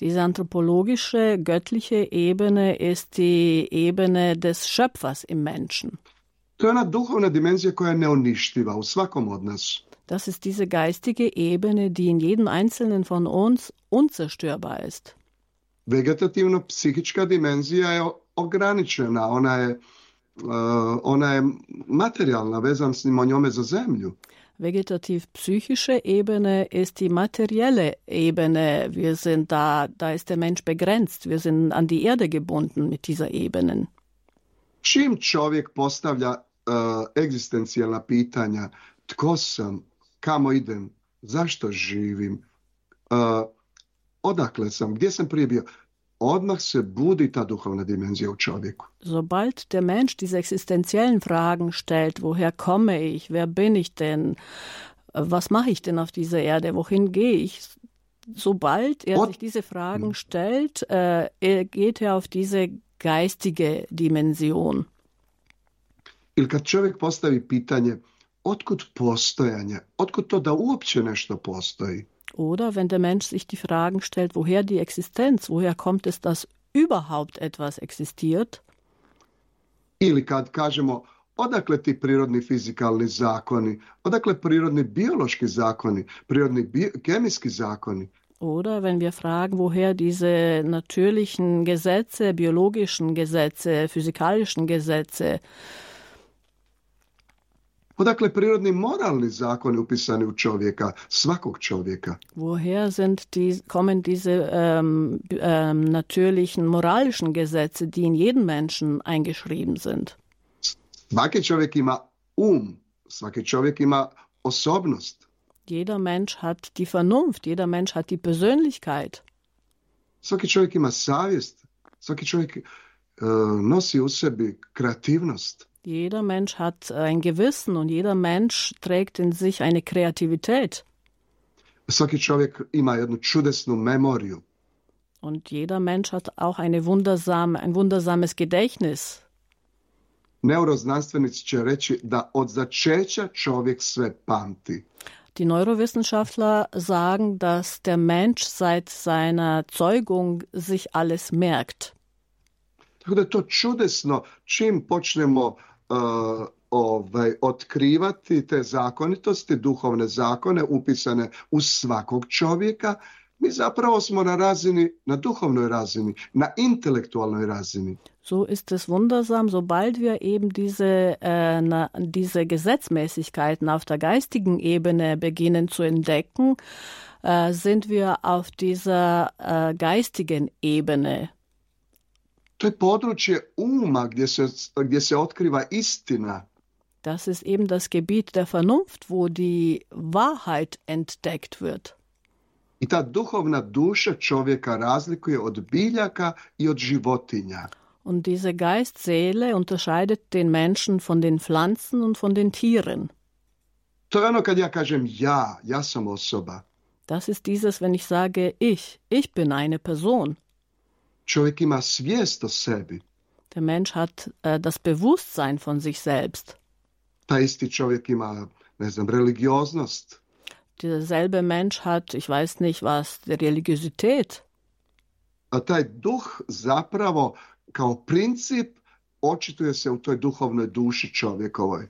Diese anthropologische, göttliche Ebene ist die Ebene des Schöpfers im Menschen. Das ist diese geistige Ebene, die in jedem Einzelnen von uns unzerstörbar ist. Vegetativno-psihička dimenzija je ograničena, ona je, ona je materijalna, vezan smo njome za zemlju. Vegetativ-psychische Ebene ist die materielle Ebene. Wir sind da, da ist der Mensch begrenzt. Wir sind an die Erde gebunden mit dieser Ebene. Čim čovjek postavlja uh, egzistencijalna pitanja, tko sam, kamo idem, zašto živim, uh, odakle sam, gdje sam prije bio, odmah se budi ta duhovna dimenzija u čovjeku. Sobald der Mensch diese existenziellen Fragen stellt, woher komme ich, wer bin ich denn, was mache ich denn auf dieser Erde, wohin gehe ich, sobald er sich diese Fragen stellt, äh, geht er auf diese geistige Dimension. Ili kad čovjek postavi pitanje, otkud postojanje, otkud to da uopće nešto postoji? Oder wenn der Mensch sich die Fragen stellt, woher die Existenz, woher kommt es, dass überhaupt etwas existiert? Ili kad kažemo, odakle ti prirodni fizikalni zakoni, odakle prirodni biološki zakoni, prirodni kemijski zakoni? Oder wenn wir fragen, woher diese natürlichen Gesetze, biologischen Gesetze, physikalischen Gesetze, Odakle prirodni moralni zakoni upisani u čovjeka, svakog čovjeka? Woher sind die, kommen diese ähm, ähm, natürlichen moralischen Gesetze, die in jeden Menschen eingeschrieben sind? Svaki čovjek ima um, svaki čovjek ima osobnost. Jeder Mensch hat die Vernunft, jeder Mensch hat die Persönlichkeit. Svaki čovjek ima savjest, svaki čovjek uh, nosi u sebi kreativnost. Jeder Mensch hat ein Gewissen und jeder Mensch trägt in sich eine Kreativität. Svaki čovjek ima jednu čudesnu memoriju. Und jeder Mensch hat auch eine wundersame, ein wundersames Gedächtnis. Neuroznanstvenici će reći da od začeća čovjek sve pamti. Die Neurowissenschaftler sagen, dass der Mensch seit seiner Zeugung sich alles merkt. Tako da je to čudesno čim počnemo ovaj, otkrivati te zakonitosti, duhovne zakone upisane u svakog čovjeka, mi zapravo smo na razini, na duhovnoj razini, na intelektualnoj razini. So ist es wundersam, sobald wir eben diese, äh, na, diese Gesetzmäßigkeiten auf der geistigen Ebene beginnen zu entdecken, äh, sind wir auf dieser äh, geistigen Ebene. To je područje uma gdje se, gdje se otkriva istina. Das ist eben das Gebiet der Vernunft, wo die Wahrheit entdeckt wird. I ta duhovna duša čovjeka razlikuje od biljaka i od životinja. Und diese Geist-Seele unterscheidet den Menschen von den Pflanzen und von den Tieren. To je ono kad ja kažem ja, ja sam osoba. Das ist dieses, wenn ich sage ich, ich bin eine Person. Čovjek ima svijest o sebi. Der Mensch hat äh, das Bewusstsein von sich selbst. Ta isti čovjek ima, ne znam, religioznost. Derselbe Mensch hat, ich weiß nicht was, die Religiosität. A taj duh zapravo kao princip očituje se u toj duhovnoj duši čovjekovoj.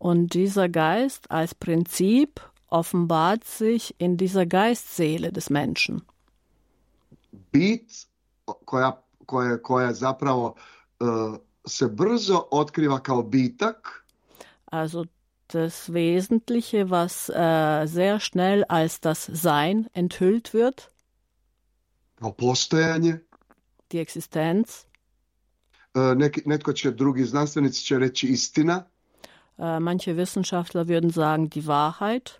Und dieser Geist als Prinzip offenbart sich in dieser Geistseele des Menschen. Bit koja, koja, koja zapravo uh, se brzo otkriva kao bitak. Also das Wesentliche, was äh, sehr schnell als das Sein enthüllt wird. Kao postojanje. Die Existenz. Neki, netko će, drugi znanstvenici će reći istina. Manche Wissenschaftler würden sagen die Wahrheit.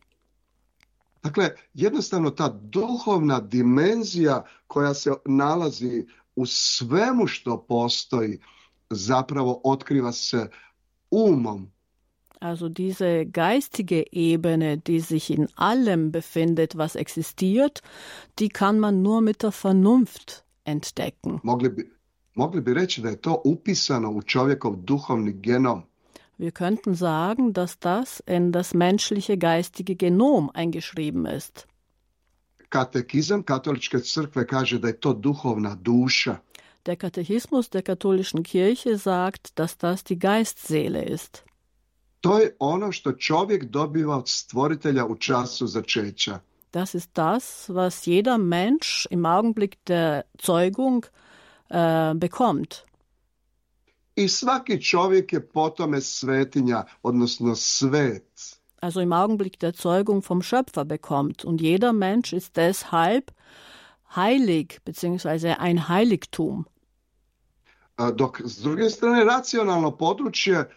Dakle, jednostavno ta duhovna dimenzija koja se nalazi u svemu što postoji zapravo otkriva se umom. Also diese geistige Ebene, die sich in allem befindet, was existiert, die kann man nur mit der Vernunft entdecken. Mogli bi, mogli bi reći da je to upisano u čovjekov duhovni genom. Wir könnten sagen, dass das in das menschliche geistige Genom eingeschrieben ist. Katekizam katoličke crkve kaže da je to duhovna duša. Der Katechismus der katholischen Kirche sagt, dass das die Geistseele ist. To je ono što čovjek dobiva od stvoritelja u času začeća. Das ist das, was jeder Mensch im Augenblick der Zeugung äh, bekommt. I svaki čovjek je po tome svetinja, odnosno svet. Also im Augenblick der Zeugung vom Schöpfer bekommt. Und jeder Mensch ist deshalb heilig, beziehungsweise ein Heiligtum. Dok s druge strane racionalno područje e,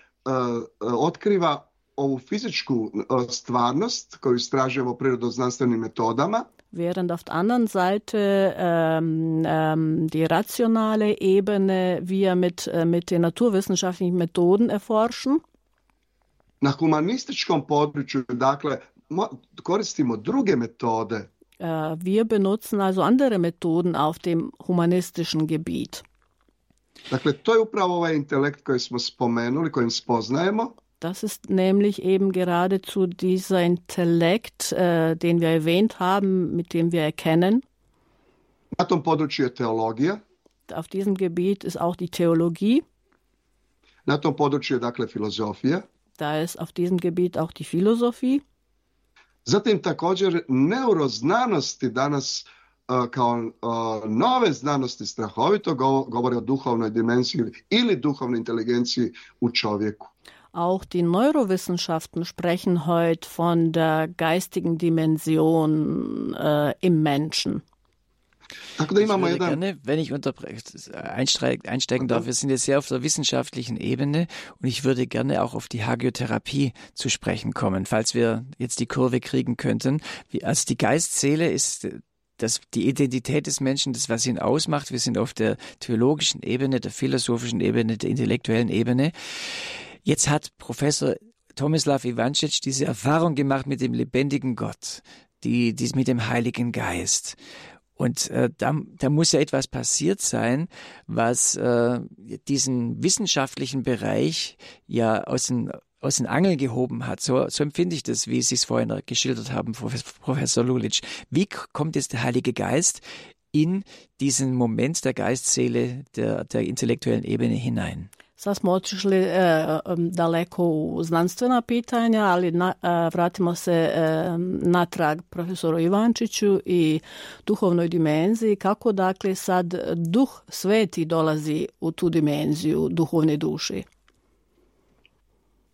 otkriva ovu fizičku stvarnost koju istražujemo prirodoznanstvenim metodama, Während auf der anderen Seite ähm, ähm, die rationale Ebene wir mit, äh, mit den naturwissenschaftlichen Methoden erforschen. na humanističkom području, dakle, mo- koristimo druge metode Äh, wir benutzen also andere Methoden auf dem humanistischen Gebiet. Dakle, to je upravo ovaj intelekt koji smo spomenuli, kojim spoznajemo, Das ist nämlich eben geradezu dieser Intellekt, äh, den wir erwähnt haben, mit dem wir erkennen. na tom području je teologija, Auf diesem Gebiet ist auch die Theologie, na tom području dakle filozofija, da ist auf diesem Gebiet auch die Philosophie. zatim također neuroznanosti danas uh, kao uh, nove znanosti strahovito go- govore o duhovnoj dimenziji ili duhovnoj inteligenciji u čovjeku. Auch die Neurowissenschaften sprechen heute von der geistigen Dimension äh, im Menschen. Ich würde gerne, wenn ich einsteigen darf, wir sind jetzt sehr auf der wissenschaftlichen Ebene und ich würde gerne auch auf die Hagiotherapie zu sprechen kommen, falls wir jetzt die Kurve kriegen könnten. Wie, also die Geist-Seele ist äh, das, die Identität des Menschen, das, was ihn ausmacht. Wir sind auf der theologischen Ebene, der philosophischen Ebene, der intellektuellen Ebene. Jetzt hat Professor Tomislav Ivancic diese Erfahrung gemacht mit dem lebendigen Gott, die, die, mit dem Heiligen Geist. Und äh, da, da muss ja etwas passiert sein, was äh, diesen wissenschaftlichen Bereich ja aus den, aus den Angeln gehoben hat. So, so empfinde ich das, wie Sie es vorhin geschildert haben, Professor, Professor Lulic. Wie kommt jetzt der Heilige Geist in diesen Moment der Geistseele der, der intellektuellen Ebene hinein? Sad smo otišli e, daleko u znanstvena pitanja, ali na, e, vratimo se e, natrag profesoru Ivančiću i duhovnoj dimenziji. Kako dakle sad duh sveti dolazi u tu dimenziju duhovne duši?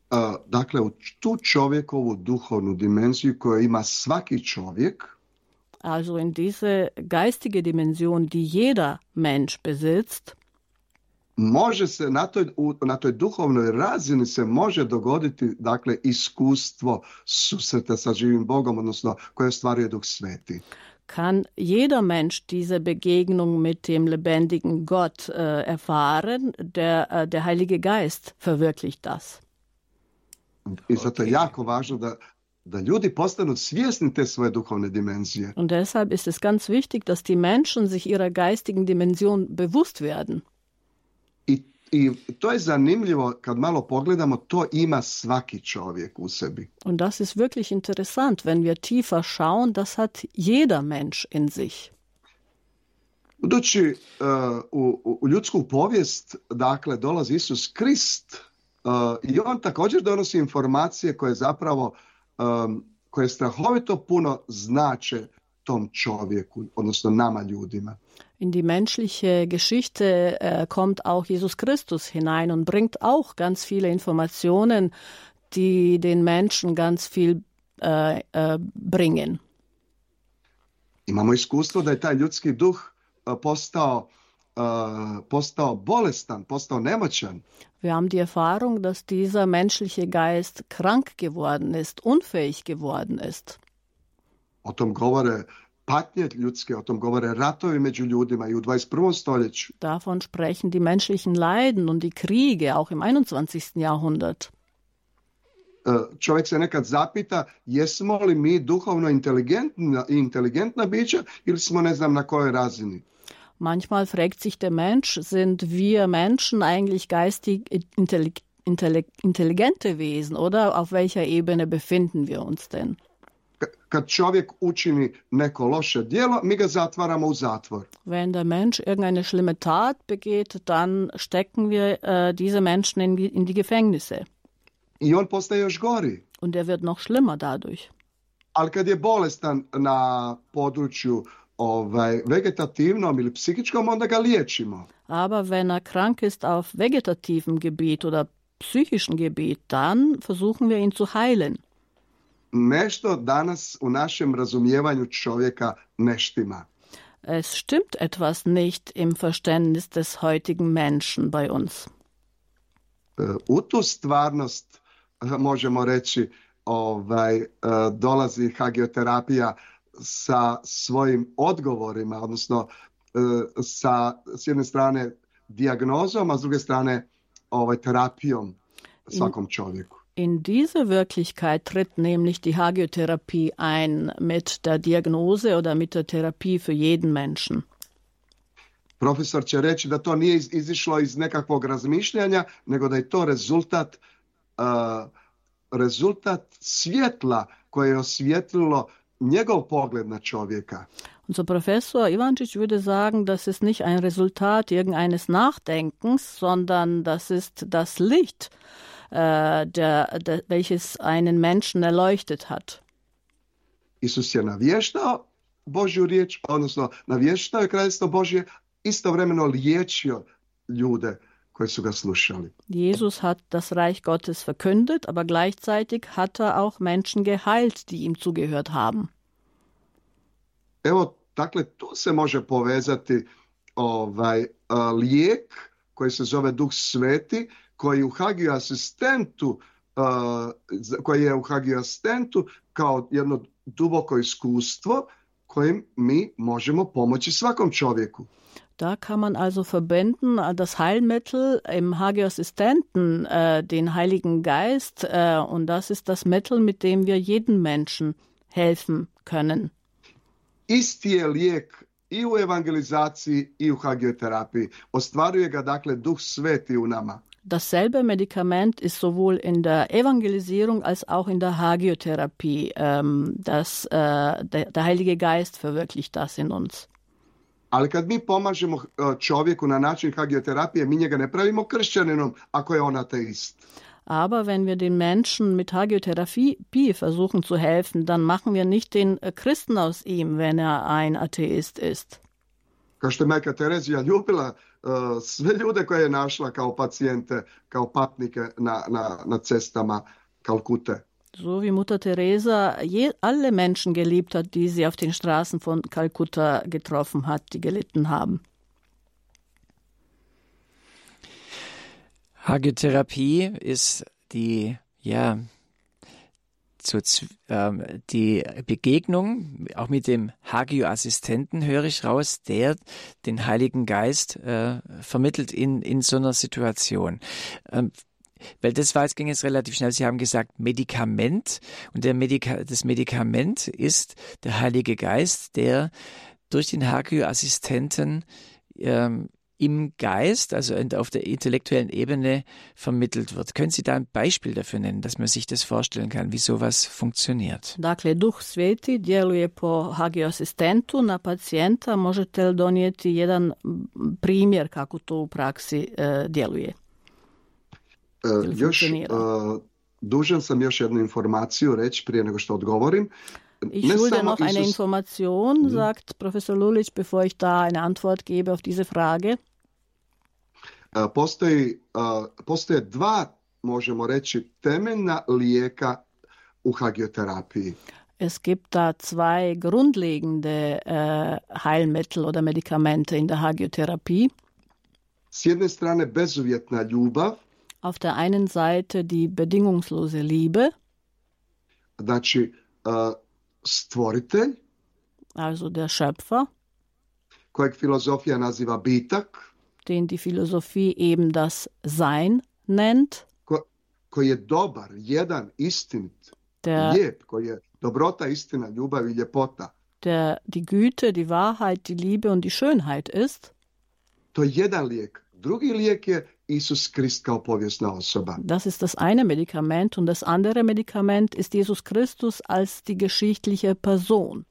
uh, dakle u tu čovjekovu duhovnu dimenziju koju ima svaki čovjek, Also in diese geistige Dimension, die jeder Mensch besitzt, može se na toj, na toj duhovnoj razini se može dogoditi dakle iskustvo susreta sa živim Bogom, odnosno koje ostvaruje Duh Sveti. kann jeder Mensch diese Begegnung mit dem lebendigen Gott äh, erfahren. Der, äh, der Heilige Geist verwirklicht das. I zato je jako važno da, da ljudi postanu svjesni te svoje duhovne dimenzije. Und deshalb ist es ganz wichtig, dass die Menschen sich ihrer geistigen Dimension bewusst werden. I, to je zanimljivo kad malo pogledamo, to ima svaki čovjek u sebi. Und das ist wirklich interessant, wenn wir tiefer schauen, das hat jeder Mensch in sich. Budući uh, u, u- u ljudsku povijest, dakle, dolazi Isus Krist uh, i on također donosi informacije koje zapravo, um, koje strahovito puno znače tom čovjeku, odnosno nama ljudima. In die menschliche Geschichte äh, kommt auch Jesus Christus hinein und bringt auch ganz viele Informationen, die den Menschen ganz viel äh, äh, bringen. Imamo iskustvo da je taj ljudski duh uh, postao, uh, postao bolestan, postao nemoćan. Wir haben die Erfahrung, dass dieser menschliche Geist krank geworden ist, unfähig geworden ist. O tom govore patnje ljudske, o tom govore ratovi među ljudima i u 21. stoljeću. Davon sprechen die menschlichen Leiden und die Kriege auch im 21. Jahrhundert. Uh, Čovjek se nekad zapita jesmo li mi duhovno inteligentna, inteligentna bića ili smo ne znam na kojoj razini. Manchmal fragt sich der Mensch, sind wir Menschen eigentlich geistig intellig intellig intelligente Wesen oder auf welcher Ebene befinden wir uns denn? Kad čovjek učini neko loše djelo, mi ga zatvaramo u zatvor. Wenn der Mensch irgendeine schlimme Tat begeht, dann stecken wir äh, diese Menschen in, die- in die Gefängnisse. I on postaje još gori. Und er wird noch schlimmer dadurch. Ali kad je bolestan na području ovaj, vegetativnom ili psihičkom, onda ga liječimo. Aber wenn er krank ist auf vegetativem Gebiet oder psychischen Gebiet, dann versuchen wir ihn zu heilen. Nešto danas u našem razumijevanju čovjeka ne štima. Es stimmt etwas nicht im Verständnis des heutigen Menschen bei uns. E, U tu stvarnost e, možemo reći ovaj, e, dolazi hagioterapija sa svojim odgovorima, odnosno sa s jedne strane dijagnozom, a s druge strane ovaj, terapijom svakom čovjeku. In diese Wirklichkeit tritt nämlich die Hagiotherapie ein mit der Diagnose oder mit der Therapie für jeden Menschen. Profesor će reći da to nije iz- izišlo iz nekakvog razmišljanja, nego da je to rezultat uh, rezultat svjetla koje je osvijetlilo njegov pogled na čovjeka. Unser Professor Ivančić würde sagen, das ist nicht ein Resultat irgendeines Nachdenkens, sondern das ist das Licht, äh, der, der, welches einen Menschen erleuchtet hat. Isus je navještao Božju riječ, odnosno navještao je kraljestvo Božje, istovremeno liječio ljude koji su ga slušali. Jesus hat das Reich Gottes verkündet, aber gleichzeitig hat er auch Menschen geheilt, die ihm zugehört haben. Evo, dakle, tu se može povezati ovaj lijek koji se zove Duh Sveti, koji u Hagiju asistentu koji je u Hagiju asistentu kao jedno duboko iskustvo kojim mi možemo pomoći svakom čovjeku. Da kann man also verbinden äh, das Heilmittel im Hagioassistenten, äh, den Heiligen Geist, äh, und das ist das Mittel, mit dem wir jedem Menschen helfen können. Isti je lijek i u evangelizaciji i u hagioterapiji. Ostvaruje ga dakle Duh Sveti u nama. Dasselbe Medikament ist sowohl in der Evangelisierung als auch in der Hagiotherapie. Ähm, das, äh, der, der Heilige Geist verwirklicht das in uns. Ali kad mi pomažemo e, čovjeku na način hagioterapije, mi njega ne pravimo kršćaninom ako je on ateist. Aber wenn wir den Menschen mit Hagiotherapie versuchen zu helfen, dann machen wir nicht den äh, Christen aus ihm, wenn er ein Atheist ist. Kao što je Majka Terezija ljubila sve ljude koje je našla kao pacijente, kao patnike na, na, na cestama Kalkute. So wie Mutter Teresa je, alle Menschen geliebt hat, die sie auf den Straßen von Kalkutta getroffen hat, die gelitten haben. Hagiotherapie ist die, ja, zu, ähm, die Begegnung, auch mit dem Hagio-Assistenten höre ich raus, der den Heiligen Geist äh, vermittelt in, in so einer Situation. Ähm, weil das war, jetzt ging es relativ schnell. Sie haben gesagt Medikament und der Medika das Medikament ist der Heilige Geist, der durch den Hagio-Assistenten ähm, im Geist, also auf der intellektuellen Ebene vermittelt wird. Können Sie da ein Beispiel dafür nennen, dass man sich das vorstellen kann, wie sowas funktioniert? Dakle, Duh Sveti djeluje po Hagioasistentu na pacijenta. Možete li donijeti jedan primjer kako to u praksi e, djeluje? E, još e, dužan sam još jednu informaciju reći prije nego što odgovorim. Ich schulde noch eine Information, sagt Professor Lulic, bevor ich da eine Antwort gebe auf diese Frage. Postoji, e, postoje dva, možemo reći, temeljna lijeka u hagioterapiji. Es gibt da zwei grundlegende äh, Heilmittel oder Medikamente in der Hagiotherapie. S jedne strane bezuvjetna ljubav, Auf der einen Seite die bedingungslose Liebe, znači e, stvoritelj, also der Schöpfer, kojeg filozofija naziva bitak, den die Philosophie eben das Sein nennt, ko- koji je dobar, jedan, istinit, der, lijep, koji je dobrota, istina, ljubav i ljepota. der die Güte, die Wahrheit, die Liebe und die Schönheit ist. To je jedan lijek. Drugi lijek je Kao povijesna osoba. Das ist das eine Medikament und das andere Medikament ist Jesus Christus als die geschichtliche Person.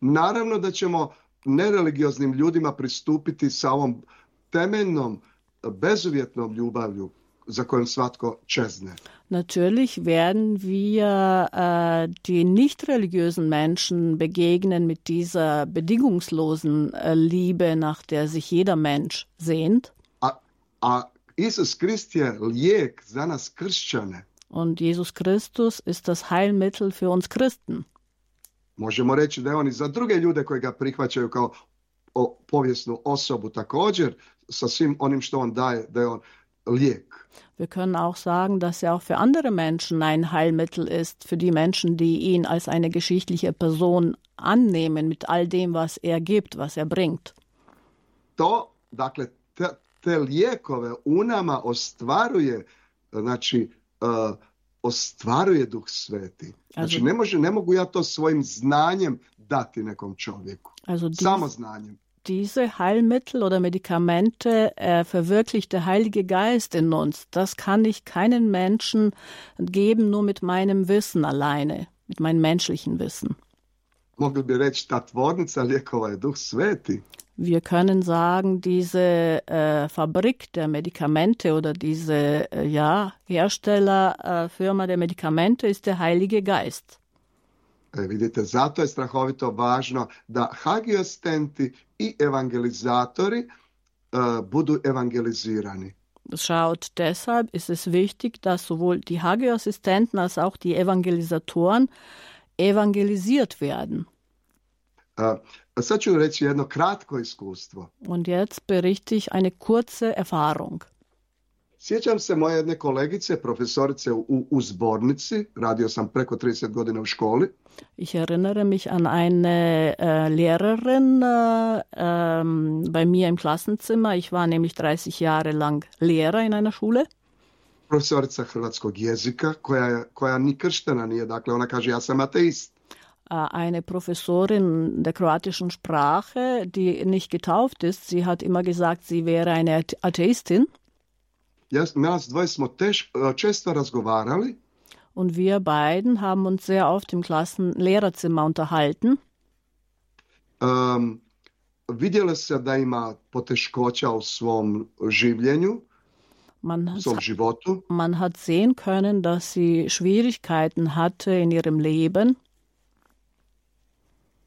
Naravno da ćemo nereligioznim ljudima pristupiti sa ovom temeljnom bezuvjetnom ljubavlju za kojom svatko čezne. Natürlich werden wir äh, die nicht religiösen Menschen begegnen mit dieser bedingungslosen äh, Liebe, nach der sich jeder Mensch sehnt. A, Isus Krist je lijek za nas kršćane. Und Jesus Christus ist das Heilmittel für uns Christen. Možemo reći da je on i za druge ljude koji ga prihvaćaju kao o, povijesnu osobu također, sa svim onim što on daje, da je on lijek. Wir können auch sagen, dass er auch für andere Menschen ein Heilmittel ist, für die Menschen, die ihn als eine geschichtliche Person annehmen mit all dem, was er gibt, was er bringt. To, dakle, te, lijekove u nama ostvaruje, znači, uh, ostvaruje Duh Sveti. Znači, ne, može, ne mogu ja to svojim znanjem dati nekom čovjeku. Also dies, Samo znanjem. diese Heilmittel oder Medikamente äh, verwirklicht der Heilige Geist in uns. Das kann ich keinen Menschen geben, nur mit meinem Wissen alleine, mit meinem menschlichen Wissen. Mogli bi reći, ta tvornica lijekova je Duh Sveti. Wir können sagen, diese äh, Fabrik der Medikamente oder diese äh, ja, Herstellerfirma der Medikamente ist der Heilige Geist. E, vidite, zato je strahovito važno da hagiostenti i evangelizatori e, budu evangelizirani. Schaut, deshalb ist es wichtig, dass sowohl die Hagioassistenten als auch die Evangelisatoren evangelisiert werden. Sad ću reći jedno kratko iskustvo. Und jetzt berichte ich eine kurze Erfahrung. Sjećam se moje jedne kolegice, profesorice u, u zbornici, radio sam preko 30 godina u školi, Ich erinnere mich an eine äh, Lehrerin äh, ähm, bei mir im Klassenzimmer. Ich war nämlich 30 Jahre lang Lehrer in einer Schule. profesorica hrvatskog jezika, koja, koja ni krštena nije, dakle ona kaže ja sam ateist. Äh, eine Professorin der kroatischen Sprache, die nicht getauft ist. Sie hat immer gesagt, sie wäre eine Athe- Atheistin. Razgovarali Und wir beiden haben uns sehr oft im Klassenlehrerzimmer unterhalten. Um, vidjelo se da ima poteškoća u svom življenju, Man hat, svom životu. man hat sehen können, dass sie Schwierigkeiten hatte in ihrem Leben.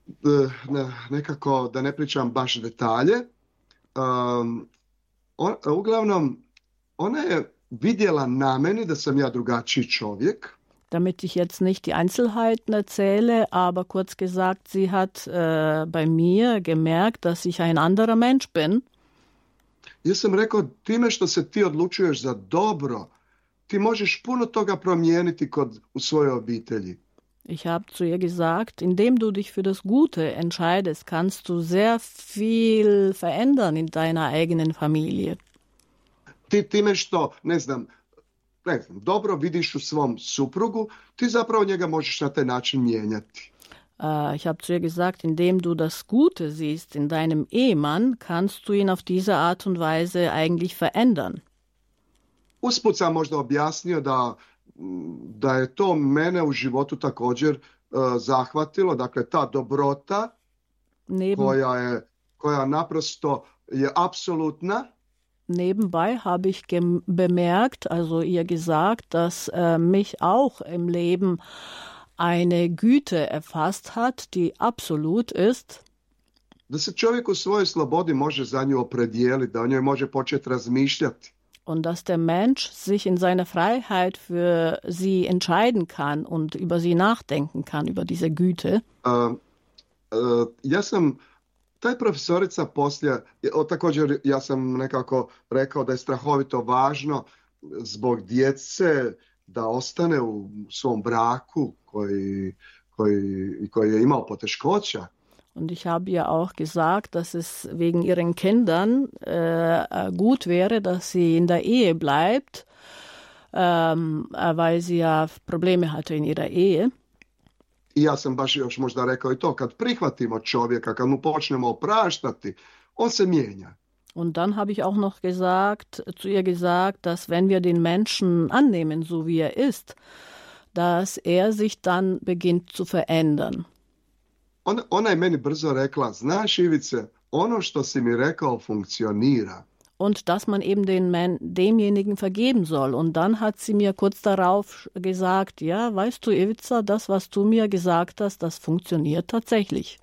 E, ne- nekako, da ne pričam baš detalje. Um, on- uglavnom, ona je vidjela na meni da sam ja drugačiji čovjek. Damit ich jetzt nicht die Einzelheiten erzähle, aber kurz gesagt, sie hat äh, bei mir gemerkt, dass ich ein anderer Mensch bin. Ja sam rekao, time što se ti odlučuješ za dobro, ti možeš puno toga promijeniti kod, u svojoj obitelji. Ich habe zu ihr gesagt, indem du dich für das Gute entscheidest, kannst du sehr viel verändern in deiner eigenen Familie. Ti time što, ne znam, ne znam, dobro vidiš u svom suprugu, ti zapravo njega možeš na taj način mijenjati. Ich habe zu ihr gesagt, indem du das Gute siehst in deinem Ehemann, kannst du ihn auf diese Art und Weise eigentlich verändern. Usput sam možda objasnio da, da je to mene u životu također e, zahvatilo, dakle ta dobrota Neben, koja je, koja naprosto je apsolutna, nebenbei habe ich bemerkt, also ihr gesagt, dass äh, mich auch im Leben eine Güte erfasst hat, die absolut ist. da se čovjek u svojoj slobodi može za nju opredijeliti, da o njoj može početi razmišljati. Und dass der Mensch sich in seiner Freiheit für sie entscheiden kann und über sie nachdenken kann, über diese Güte. Uh, ja sam, taj profesorica poslije, o, također ja sam nekako rekao da je strahovito važno zbog djece da ostane u svom braku koji, koji, koji je imao poteškoća. Und ich habe ihr auch gesagt, dass es wegen ihren Kindern äh, gut wäre, dass sie in der Ehe bleibt, ähm, äh, weil sie ja Probleme hatte in ihrer Ehe. I ja sam baš još možda rekao i to, kad prihvatimo čovjeka, kad mu počnemo opraštati, on se mijenja. Und dann habe ich auch noch gesagt, zu ihr gesagt, dass wenn wir den Menschen annehmen, so wie er ist, dass er sich dann beginnt zu verändern. Ona, ona je meni brzo rekla, znaš Ivice, ono što si mi rekao funkcionira. und dass man eben den Man, demjenigen vergeben soll. Und dann hat sie mir kurz darauf gesagt, ja, weißt du, Ivica, das, was du mir gesagt hast, das funktioniert tatsächlich.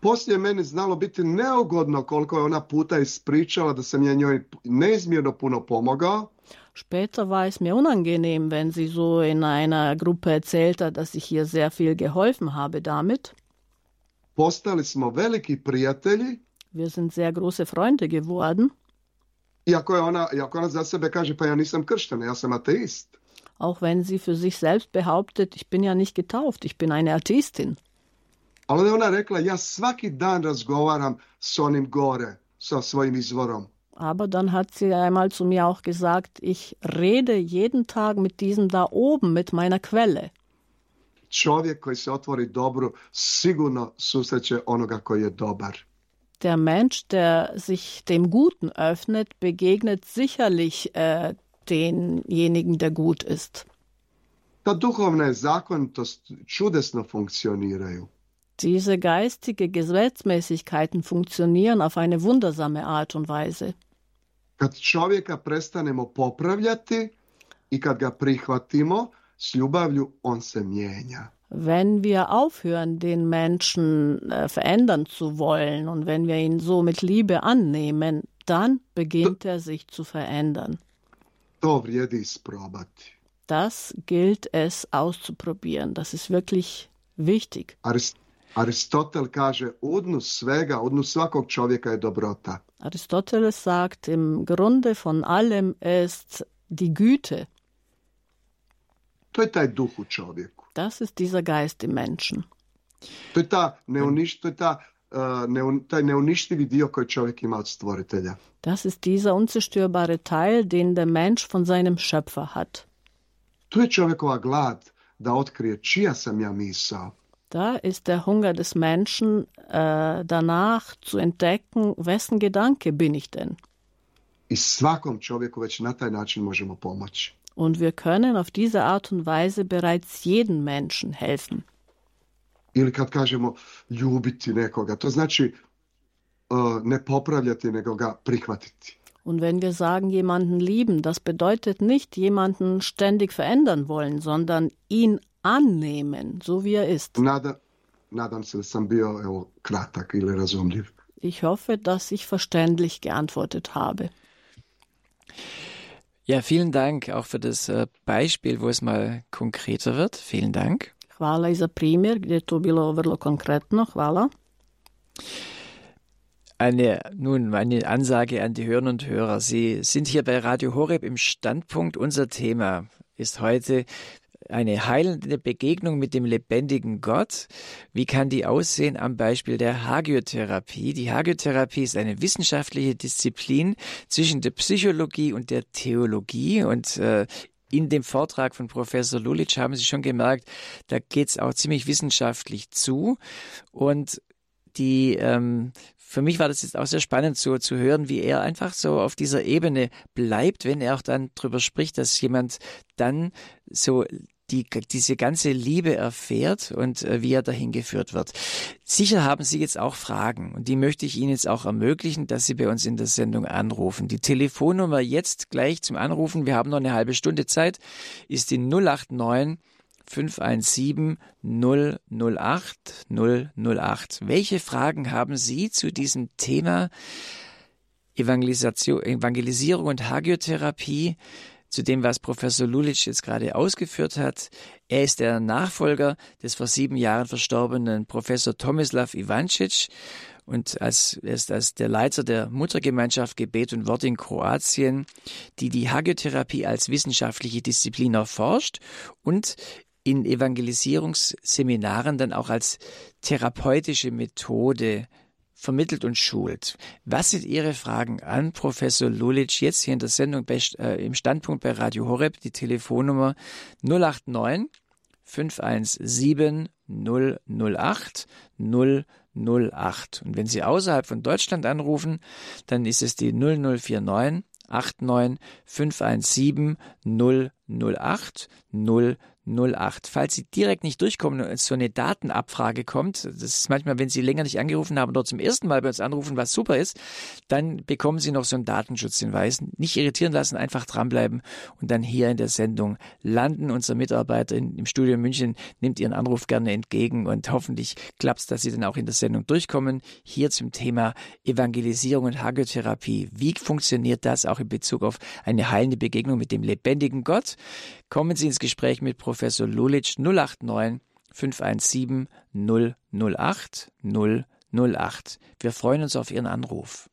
Poslije meni znalo biti neugodno koliko je ona puta ispričala da sam ja njoj neizmjerno puno pomogao. Später war es mir unangenehm, wenn sie so in einer Gruppe erzählt hat, dass ich ihr sehr viel geholfen habe damit. Postali smo veliki prijatelji. Wir sind sehr große Freunde geworden. Iako, je ona, iako ona za sebe kaže, pa ja nisam kršten, ja sam ateist. Auch wenn sie für sich selbst behauptet, ich bin ja nicht getauft, ich bin eine Atheistin. Ali ona rekla, ja svaki dan razgovaram s onim gore, sa svojim izvorom. Aber dann hat sie einmal zu mir auch gesagt, ich rede jeden Tag mit diesem da oben, mit meiner Quelle. Čovjek koji se otvori dobru sigurno susreće onoga koji je dobar. Der Mensch, der sich dem Guten öffnet, begegnet sicherlich äh, denjenigen, der gut ist. Ta duhovna zakonitost čudesno funkcioniraju. Diese geistige Gesetzmäßigkeiten funktionieren auf eine wundersame Art und Weise. Kad čovjeka prestanemo popravljati i kad ga prihvatimo Wenn wir aufhören, den Menschen äh, verändern zu wollen und wenn wir ihn so mit Liebe annehmen, dann beginnt er sich zu verändern. Das gilt es auszuprobieren. Das ist wirklich wichtig. Arist Aristotel kaže, odnos svega, odnos svakog čovjeka je dobrota. Aristoteles sagt, im Grunde von allem ist die Güte. To je taj duh u čovjeku. Das ist dieser Geist im Menschen. To je, ta neuniš, to je ta, uh, neun, taj neuništivi dio koji čovjek ima od stvoritelja. Das ist dieser unzerstörbare Teil, den der Mensch von seinem Schöpfer hat. To je čovjekova glad da otkrije čija sam ja misao. Da ist der Hunger des Menschen äh, danach zu entdecken, wessen Gedanke bin ich denn? I svakom čovjeku već na taj način možemo pomoći. Und wir können auf diese Art und Weise bereits jeden Menschen helfen. Ili kad kažemo ljubiti nekoga, to znači uh, ne popravljati, nego ga prihvatiti. Und wenn wir sagen, jemanden lieben, das bedeutet nicht jemanden ständig verändern wollen, sondern ihn annehmen, so wie er ist. Nada, nadam se da sam bio evo, kratak ili razumljiv. Ich hoffe, dass ich verständlich geantwortet habe. Ja, vielen Dank auch für das äh, Beispiel, wo es mal konkreter wird. Vielen Dank. Hvala i za primjer gdje je to bilo vrlo konkretno. Hvala. Eine, nun, eine Ansage an die Hörerinnen und Hörer. Sie sind hier bei Radio Horeb im Standpunkt. Unser Thema ist heute eine heilende Begegnung mit dem lebendigen Gott. Wie kann die aussehen am Beispiel der Hagiotherapie? Die Hagiotherapie ist eine wissenschaftliche Disziplin zwischen der Psychologie und der Theologie und äh, in dem Vortrag von Professor Lulic haben Sie schon gemerkt, da geht es auch ziemlich wissenschaftlich zu. Und die ähm, für mich war das jetzt auch sehr spannend so zu hören, wie er einfach so auf dieser Ebene bleibt, wenn er auch dann drüber spricht, dass jemand dann so die, diese ganze Liebe erfährt und äh, wie er dahin geführt wird. Sicher haben Sie jetzt auch Fragen und die möchte ich Ihnen jetzt auch ermöglichen, dass Sie bei uns in der Sendung anrufen. Die Telefonnummer jetzt gleich zum Anrufen, wir haben noch eine halbe Stunde Zeit, ist die 089 517 008 008. Welche Fragen haben Sie zu diesem Thema Evangelisation, Evangelisierung und Hagiotherapie? Zu dem, was Professor Lulic jetzt gerade ausgeführt hat. Er ist der Nachfolger des vor sieben Jahren verstorbenen Professor Tomislav Ivancic und als, er ist als der Leiter der Muttergemeinschaft Gebet und Wort in Kroatien, die die Hagiotherapie als wissenschaftliche Disziplin erforscht und in Evangelisierungsseminaren dann auch als therapeutische Methode vermittelt und schult. Was sind Ihre Fragen an Professor Lulic jetzt hier in der Sendung äh, im Standpunkt bei Radio Horeb? Die Telefonnummer 089 517 008 008. Und wenn Sie außerhalb von Deutschland anrufen, dann ist es die 0049 89 517 008 008. 08. Falls Sie direkt nicht durchkommen und so eine Datenabfrage kommt, das ist manchmal, wenn Sie länger nicht angerufen haben oder zum ersten Mal bei uns anrufen, was super ist, dann bekommen Sie noch so einen Datenschutzhinweis. Nicht irritieren lassen, einfach dranbleiben und dann hier in der Sendung landen. Unser Mitarbeiter im Studio München nimmt Ihren Anruf gerne entgegen und hoffentlich klappt es, dass Sie dann auch in der Sendung durchkommen. Hier zum Thema Evangelisierung und Hagiotherapie. Wie funktioniert das auch in Bezug auf eine heilende Begegnung mit dem lebendigen Gott? Kommen Sie ins Gespräch mit Professor Professor Lulic 089 517 008 008. Wir freuen uns auf Ihren Anruf.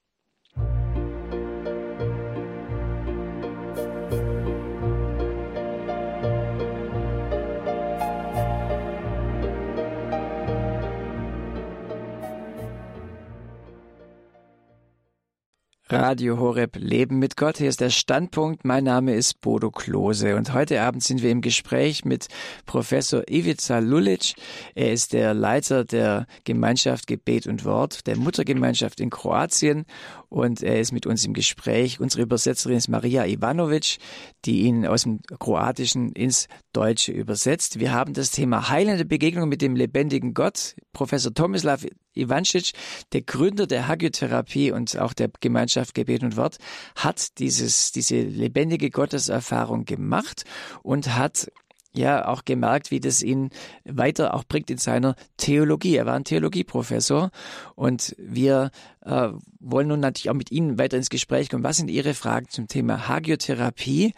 Radio Horeb Leben mit Gott. Hier ist der Standpunkt. Mein Name ist Bodo Klose und heute Abend sind wir im Gespräch mit Professor Ivica Lulic. Er ist der Leiter der Gemeinschaft Gebet und Wort, der Muttergemeinschaft in Kroatien und er ist mit uns im Gespräch. Unsere Übersetzerin ist Maria Ivanovic, die ihn aus dem Kroatischen ins Deutsche übersetzt. Wir haben das Thema heilende Begegnung mit dem lebendigen Gott. Professor Tomislav Ivancic, der Gründer der Hagiotherapie und auch der Gemeinschaft Gebet und Wort, hat dieses, diese lebendige Gotteserfahrung gemacht und hat ja auch gemerkt, wie das ihn weiter auch bringt in seiner Theologie. Er war ein Theologieprofessor und wir äh, wollen nun natürlich auch mit Ihnen weiter ins Gespräch kommen. Was sind Ihre Fragen zum Thema Hagiotherapie?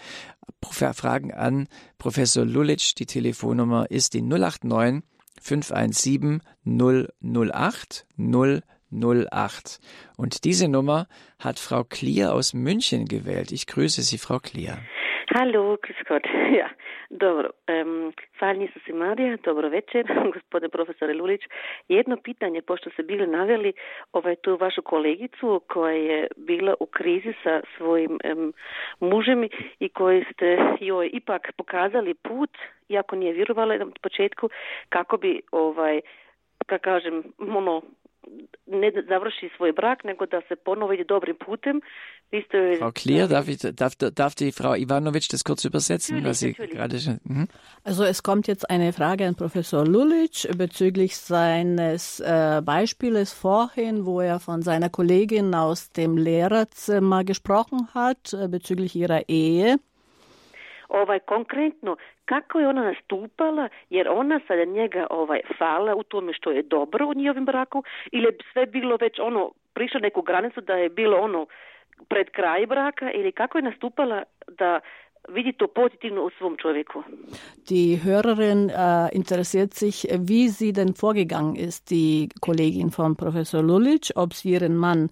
Fragen an Professor Lulic. Die Telefonnummer ist die 089 517 008 008. Und diese Nummer hat Frau Klier aus München gewählt. Ich grüße Sie, Frau Klier. Hallo, grüß Gott. <laughs> Ja, dobro. Um, Falnisa se Marija, dobro večer, <laughs> gospodine profesore Lulić. Jedno pitanje, pošto ste bili naveli ovaj, tu vašu kolegicu koja je bila u krizi sa svojim um, mužem i koji ste joj ipak pokazali put, iako nije vjerovala na početku, kako bi ovaj, kako kažem, ono, ne završi svoj brak, nego da se ponovo ide dobrim putem. Frau Klier, darf, ich, darf, darf die Frau Ivanovic das kurz übersetzen? Was Sie gerade schon, mhm. Also es kommt jetzt eine Frage an Professor Lulic bezüglich seines äh, Beispieles vorhin, wo er von seiner Kollegin aus dem Lehrerzimmer gesprochen hat, äh, bezüglich ihrer Ehe. Ovaj konkretno kako je ona nastupala jer ona sada njega ovaj fala u tome što je dobro u njihovim braku ili je sve bilo već ono prišlo neku granicu da je bilo ono pred kraj braka ili kako je nastupala da vidi to positivno u svom čovjeku. Die Hörerin äh, interessiert sich, wie sie denn vorgegangen ist, die Kollegin von Professor Lulic, ob sie ihren Mann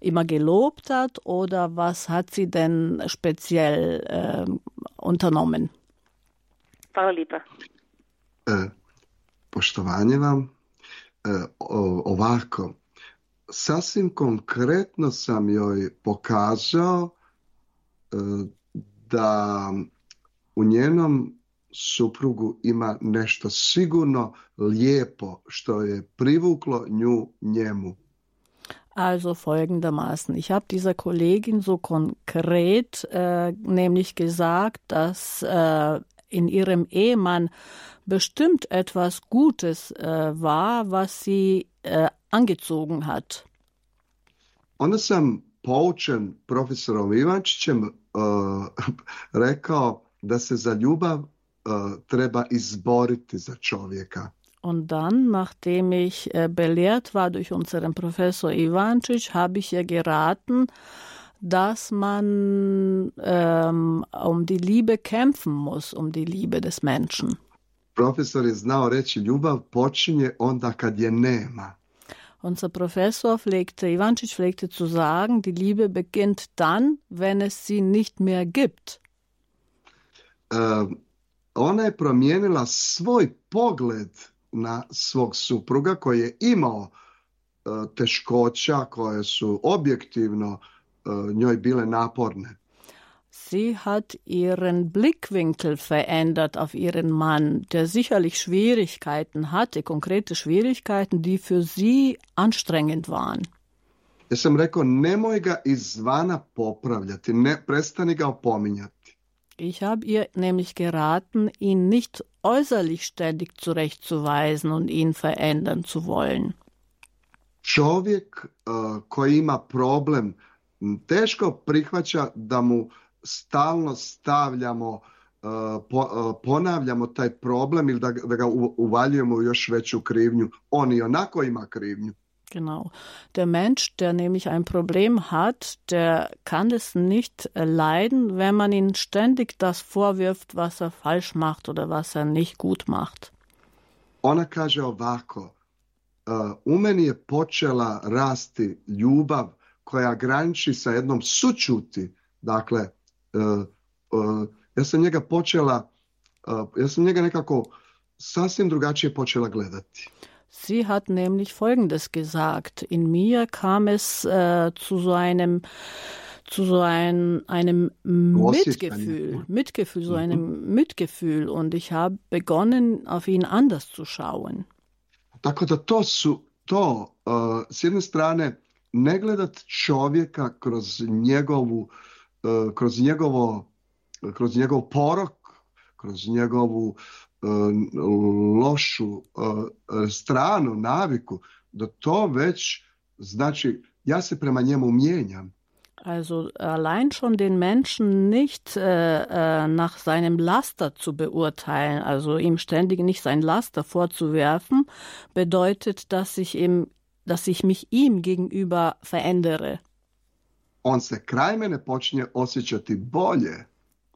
immer gelobt hat oder was hat sie denn speziell äh, unternommen. Hvala lijepa. E, poštovanje vam. E, ovako, sasvim konkretno sam joj pokazao e, da u njenom suprugu ima nešto sigurno lijepo što je privuklo nju njemu. Also folgendermaßen. Ich habe dieser Kollegin so konkret äh, nämlich gesagt, dass äh, in ihrem Ehemann bestimmt etwas Gutes äh, war, was sie äh, angezogen hat. Onda sam poučen profesorom Ivančićem uh, <laughs> rekao da se za ljubav uh, treba izboriti za čovjeka. Und dann, nachdem ich äh, belehrt war durch unseren Professor Ivancic, habe ich ihr geraten, dass man ähm, um die Liebe kämpfen muss, um die Liebe des Menschen. Profesor je znao reći ljubav počinje onda kad je nema. Unser Professor pflegte, Ivancic pflegte zu sagen, die Liebe beginnt dann, wenn es sie nicht mehr gibt. Uh, ona je promijenila svoj pogled na svog supruga koji je imao uh, teškoća koje su objektivno uh, njoj bile naporne. Sie hat ihren Blickwinkel verändert auf ihren Mann, der sicherlich Schwierigkeiten hatte, konkrete Schwierigkeiten, die für sie anstrengend waren. Ja sam rekao, nemoj ga izvana popravljati, ne, prestani ga opominjati. Ich habe ihr nämlich geraten, ihn nicht äußerlich ständig zurechtzuweisen und ihn verändern zu wollen. Čovjek uh, koji ima problem teško prihvaća da mu stalno stavljamo po, uh, ponavljamo taj problem ili da, da ga uvaljujemo u još veću krivnju. On i onako ima krivnju. Genau. Der Mensch, der nämlich ein Problem hat, der kann es nicht leiden, wenn man ihm ständig das vorwirft, was er falsch macht oder was er nicht gut macht. Ona kaže ovako, uh, u meni je počela rasti ljubav koja graniči sa jednom sučuti. Dakle, ja sam njega počela, ja sam njega nekako sasvim drugačije počela gledati. Sie hat nämlich Folgendes gesagt. In mir kam es äh, zu so einem zu so ein, einem Mitgefühl, Mitgefühl, so einem mhm. Mitgefühl und ich habe begonnen, auf ihn anders zu schauen. Tako da to su to, uh, s jedne strane, ne gledat čovjeka kroz njegovu, uh, kroz njegovo, kroz njegov porok, kroz njegovu lošu stranu, naviku, da to već znači ja se prema njemu mijenjam. Also allein schon den Menschen nicht äh, nach seinem Laster zu beurteilen, also ihm ständig nicht sein Laster vorzuwerfen, bedeutet, dass ich, ihm, dass ich mich ihm gegenüber verändere. On se kraj mene počinje osjećati bolje.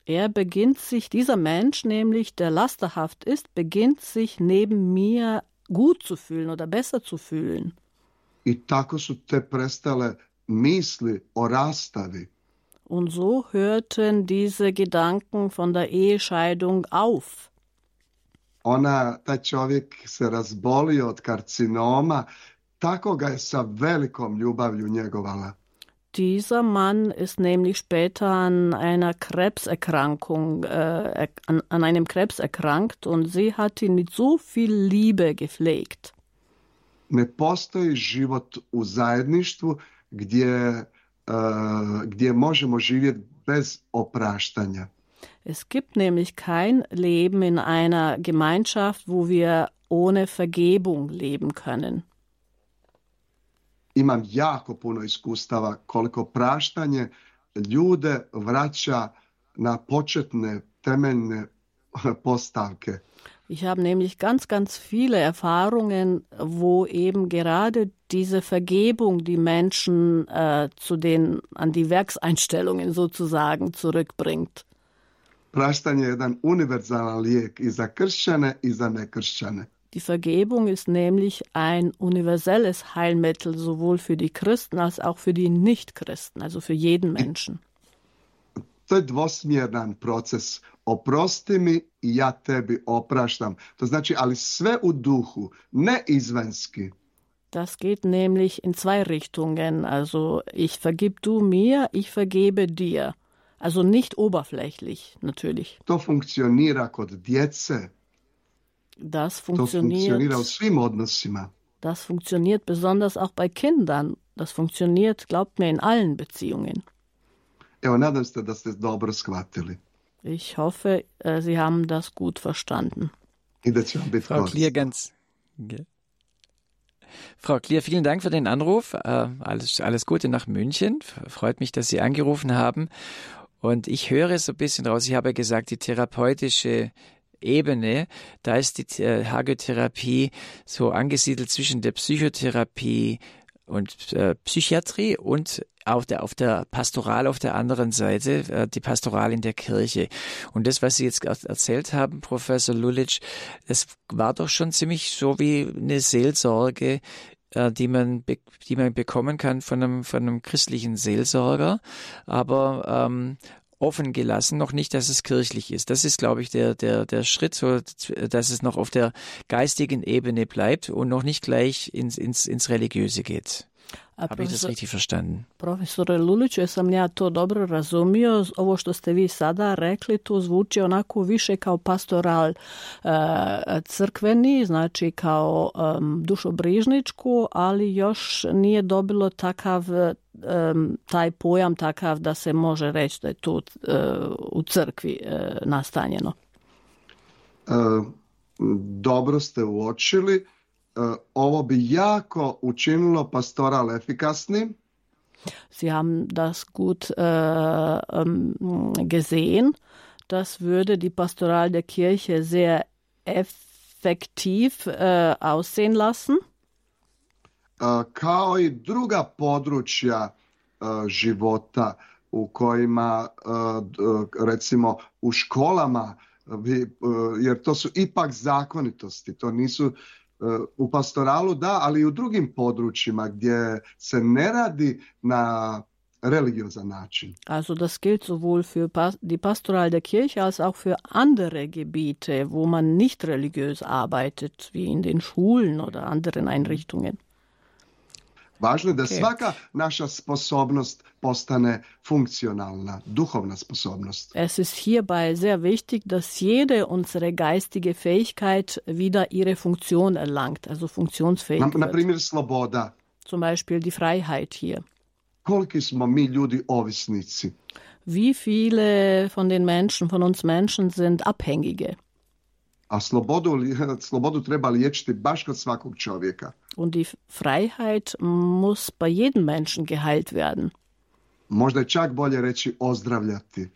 Er beginnt sich, dieser Mensch nämlich, der lasterhaft ist, beginnt sich neben mir gut zu fühlen oder besser zu fühlen. I tako su te prestale misli o rastavi. Und so hörten diese Gedanken von der Ehescheidung auf. Ona, taj čovjek se razbolio od karcinoma, tako ga je sa velikom ljubavlju njegovala. Dieser Mann ist nämlich später an einer Krebserkrankung, äh, an, an, einem Krebs erkrankt und sie hat ihn mit so viel Liebe gepflegt. Ne postoji život u zajedništvu gdje, uh, gdje možemo živjeti bez opraštanja. Es gibt nämlich kein Leben in einer Gemeinschaft, wo wir ohne Vergebung leben können imam jako puno iskustava koliko praštanje ljude vraća na početne temeljne postavke. Ich habe nämlich ganz, ganz viele Erfahrungen, wo eben gerade diese Vergebung die Menschen äh, zu den, an die Werkseinstellungen sozusagen zurückbringt. Praštanje je jedan univerzalan lijek i za kršćane i za nekršćane. Die Vergebung ist nämlich ein universelles Heilmittel sowohl für die Christen als auch für die Nichtchristen, also für jeden Menschen. To je dvosmjeran proces. Oprosti mi i ja tebi opraštam. To znači, ali sve u duhu, ne izvanski. Das geht nämlich in zwei Richtungen. Also ich vergib du mir, ich vergebe dir. Also nicht oberflächlich, natürlich. To funkcionira kod djece. Das funktioniert, das funktioniert besonders auch bei Kindern. Das funktioniert, glaubt mir, in allen Beziehungen. Ich hoffe, äh, Sie haben das gut verstanden. Frau Klier, ganz. Frau Klier, vielen Dank für den Anruf. Äh, alles, alles Gute nach München. Freut mich, dass Sie angerufen haben. Und ich höre so ein bisschen raus, ich habe gesagt, die therapeutische Ebene, da ist die äh, Hagiotherapie so angesiedelt zwischen der Psychotherapie und äh, Psychiatrie und auf der, auf der Pastoral auf der anderen Seite, äh, die Pastoral in der Kirche. Und das, was Sie jetzt erzählt haben, Professor Lulic, das war doch schon ziemlich so wie eine Seelsorge, äh, die man, die man bekommen kann von einem, von einem christlichen Seelsorger. Aber ähm, offen gelassen, noch nicht, dass es kirchlich ist. Das ist, glaube ich, der, der, der Schritt, so, dass es noch auf der geistigen Ebene bleibt und noch nicht gleich ins, ins, ins Religiöse geht. Habe ich das richtig verstanden? Profesore Luliću, jesam ja to dobro razumio? Ovo što ste vi sada rekli, to zvuči onako više kao pastoral e, crkveni, znači kao um, dušobrižničku, ali još nije dobilo takav um, taj pojam takav da se može reći da je to uh, u crkvi uh, nastanjeno. dobro ste uočili. Ovo bi jako učinilo pastoral efikasnim. Sie haben das gut äh, gesehen. Das würde die Pastoral der Kirche sehr effektiv äh, aussehen lassen. Kao i druga područja života u kojima recimo u školama jer to su ipak zakonitosti, to nisu u pastoralu da, ali i u drugim područjima gdje se ne radi na religiöser Nachin. Also das gilt sowohl für die Pastoral der Kirche als auch für andere Gebiete, wo man nicht religiös arbeitet, wie in den Schulen oder anderen Einrichtungen. Važno je da okay. svaka naša sposobnost postane funkcionalna, duhovna sposobnost. Es ist hierbei sehr wichtig, dass jede unsere geistige Fähigkeit wieder ihre Funktion erlangt, also funktionsfähig na, na primjer, sloboda. Zum Beispiel die Freiheit hier. Koliki smo mi ljudi ovisnici? Wie viele von den Menschen, von uns Menschen sind Abhängige? A slobodu, <laughs> slobodu treba liječiti baš kod svakog čovjeka. Und die Freiheit muss bei jedem Menschen geheilt werden. Možda je čak bolje reći ozdravljati.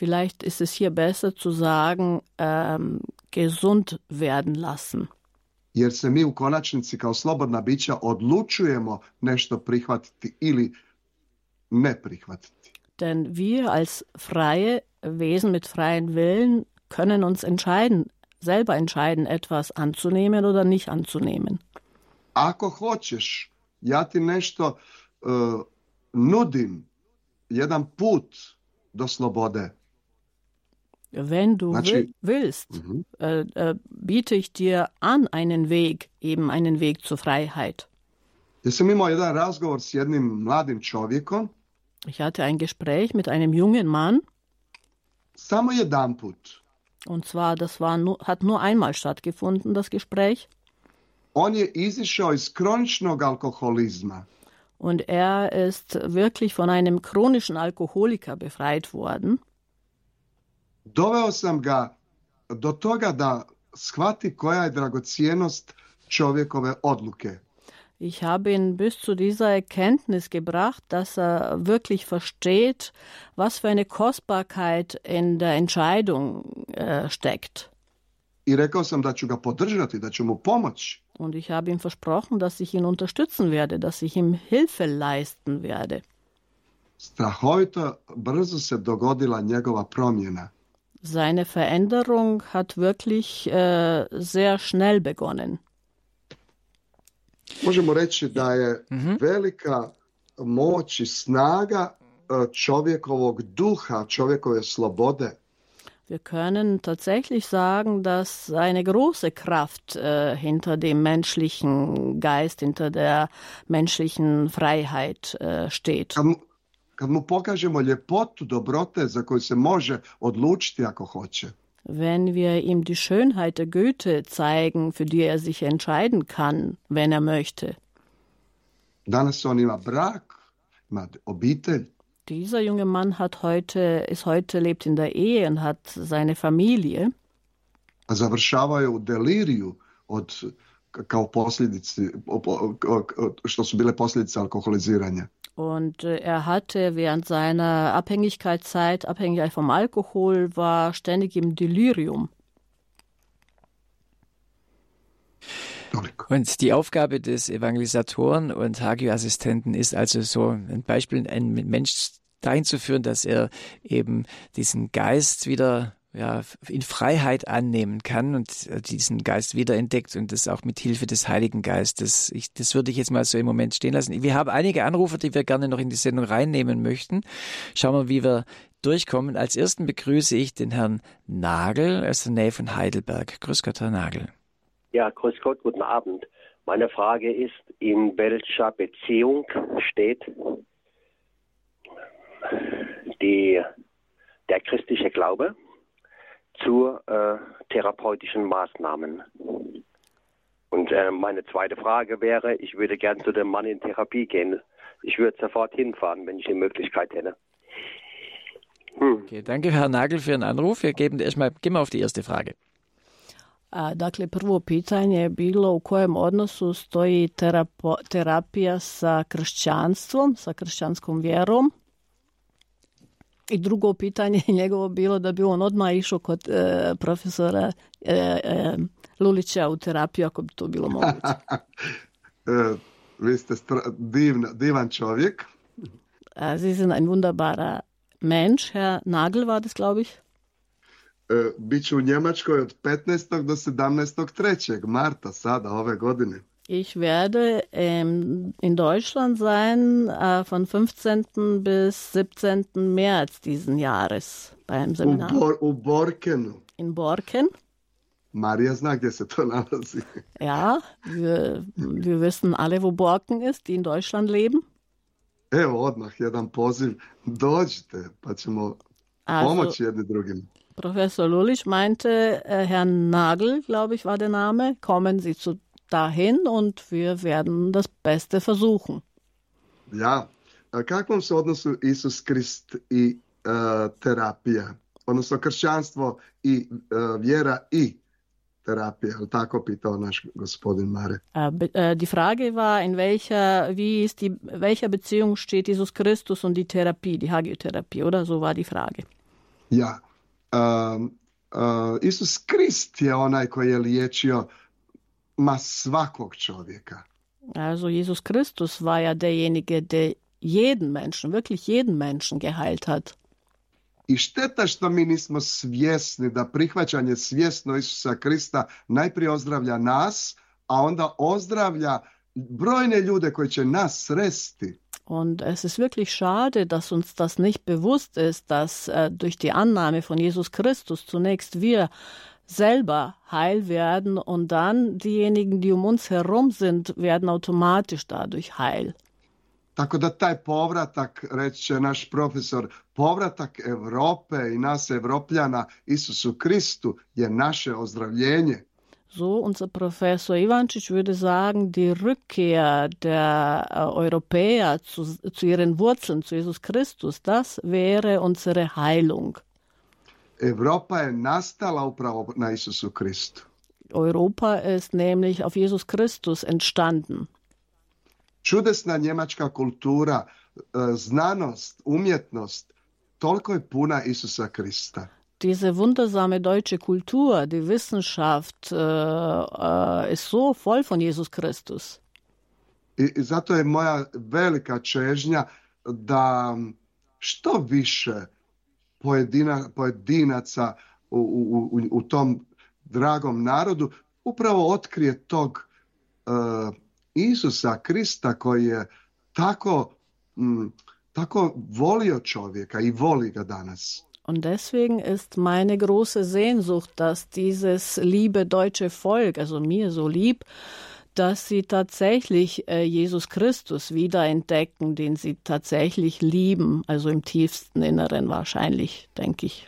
Vielleicht ist es hier besser zu sagen, ähm, gesund werden lassen. Jer se mi u konačnici kao slobodna bića odlučujemo nešto prihvatiti ili ne prihvatiti. Denn wir als freie Wesen mit freien Willen können uns entscheiden, selber entscheiden, etwas anzunehmen oder nicht anzunehmen. Ako hoćeš, ja ti nešto uh, nudim, jedan put do slobode. Wenn du znači, willst, -huh. äh, äh, biete ich dir an einen Weg, eben einen Weg zur Freiheit. Ich hatte ein Gespräch mit einem jungen Mann. Samo jedan put. Und zwar, das war nur, hat nur einmal stattgefunden, das Gespräch. On je izišao iz kroničnog alkoholizma. Und er ist wirklich von einem chronischen Alkoholiker befreit worden. Doveo sam ga do toga da shvati koja je dragocijenost čovjekove odluke. Ich habe ihn bis zu dieser Erkenntnis gebracht, dass er wirklich versteht, was für eine Kostbarkeit in der Entscheidung äh, steckt. Und ich habe ihm versprochen, dass ich ihn unterstützen werde, dass ich ihm Hilfe leisten werde. Strahovito brzo se dogodila njegova promjena. Seine Veränderung hat wirklich äh, sehr schnell begonnen. Možemo reći da je Mhm. velika moć i snaga e, čovjekovog duha, čovjekove slobode Wir können tatsächlich sagen, dass eine große Kraft äh, hinter dem menschlichen Geist, hinter der menschlichen Freiheit äh, steht. kad mu, kad mu pokažemo ljepotu dobrote za koju se može odlučiti ako hoće. Wenn wir ihm die Schönheit der Goethe zeigen, für die er sich entscheiden kann, wenn er möchte. Dieser junge Mann hat heute, ist heute, lebt in der Ehe und hat seine Familie. a završavao je u deliriju od kao posljedici, što su bile posljedice alkoholiziranja. Und äh, er hatte während seiner Abhängigkeitszeit, abhängig vom Alkohol, war ständig im Delirium. Und die Aufgabe des Evangelisatoren und Hagio-Assistenten ist also so ein Beispiel, einen Mensch dahin zu führen, dass er eben diesen Geist wieder ja, in Freiheit annehmen kann und diesen Geist wiederentdeckt und das auch mit Hilfe des Heiligen Geistes. Ich, das würde ich jetzt mal so im Moment stehen lassen. Wir haben einige Anrufer, die wir gerne noch in die Sendung reinnehmen möchten. Schauen wir, wie wir durchkommen. Als ersten begrüße ich den Herrn Nagel aus der Nähe von Heidelberg. Grüß Gott, Herr Nagel. Ja, grüß Gott, guten Abend. Meine Frage ist, in welcher Beziehung steht die, der christliche Glaube zu äh, therapeutischen Maßnahmen? Und äh, meine zweite Frage wäre, ich würde gern zu dem Mann in Therapie gehen. Ich würde sofort hinfahren, wenn ich die Möglichkeit hätte. Hm. Okay, danke, Herr Nagel, für Ihren Anruf. Wir geben erstmal, gehen wir auf die erste Frage. A, dakle, prvo pitanje je bilo u kojem odnosu stoji terapo, terapija sa kršćanstvom, sa kršćanskom vjerom. I drugo pitanje je <laughs> njegovo bilo da bi on odmah išao kod e, profesora e, e, Lulića u terapiju ako bi to bilo moguće. <laughs> E, vi ste divna, divan čovjek. Sie sind ein wunderbarer Mensch, Herr Nagel war das, glaube ich. E, Biću u Njemačkoj od 15. do 17. 3. marta sada ove godine. Ich werde ähm, in Deutschland sein äh, von 15. bis 17. März diesen Jahres beim Seminar. U, Bor u Borkenu. In Borken. Marija zna gdje se to nalazi. Ja, wir, wir wissen alle, wo Borken ist, die in Deutschland leben. Evo odmah jedan poziv, dođite pa ćemo also, pomoći jedni drugim. Professor Lulich meinte, äh, Herr Nagel, glaube ich, war der Name, kommen Sie zu dahin und wir werden das Beste versuchen. Ja, kakvom se odnosu Isus Krist i uh, terapija? Odnosno kršćanstvo i uh, vjera i terapija, tako pitao naš gospodin Mare. Die Frage war, in welcher, wie ist die, welcher Beziehung steht Jesus Christus und die Therapie, die Hagiotherapie, oder? So war die Frage. Ja, uh, uh, Isus Krist je onaj koji je liječio ma svakog čovjeka. Also Jesus Christus war ja derjenige, der jeden Menschen, wirklich jeden Menschen geheilt hat. I šteta što mi nismo svjesni da prihvaćanje svjesno Isusa Krista najprije ozdravlja nas, a onda ozdravlja brojne ljude koji će nas sresti. Und es ist wirklich schade, dass uns das nicht bewusst ist, dass äh, durch die Annahme von Jesus Christus zunächst wir selber heil werden und dann diejenigen, die um uns herum sind, werden automatisch dadurch heil. Tako da taj povratak, reći će naš profesor, povratak Europe i nas Evropljana Isusu Kristu je naše ozdravljenje. So, unser Professor Ivančić würde sagen, die Rückkehr der äh, Europäer zu, zu ihren Wurzeln, zu Jesus Christus, das wäre unsere Heilung. Europa je nastala upravo na Isusu Kristu. Europa ist nämlich auf Jesus Christus entstanden. Čudesna njemačka kultura, znanost, umjetnost, toliko je puna Isusa Krista. Diese wundersame deutsche Kultur, die Wissenschaft äh, äh, ist so voll von Jesus Christus. I, I zato je moja velika čežnja da što više pojedina, pojedinaca u, u, u, tom dragom narodu upravo otkrije tog uh, Isusa Krista koji je tako, m, tako volio čovjeka i voli ga danas. Und deswegen ist meine große Sehnsucht, dass dieses liebe deutsche Volk, also mir so lieb, dass sie tatsächlich äh, Jesus Christus wiederentdecken, den sie tatsächlich lieben, also im tiefsten Inneren wahrscheinlich, denke ich.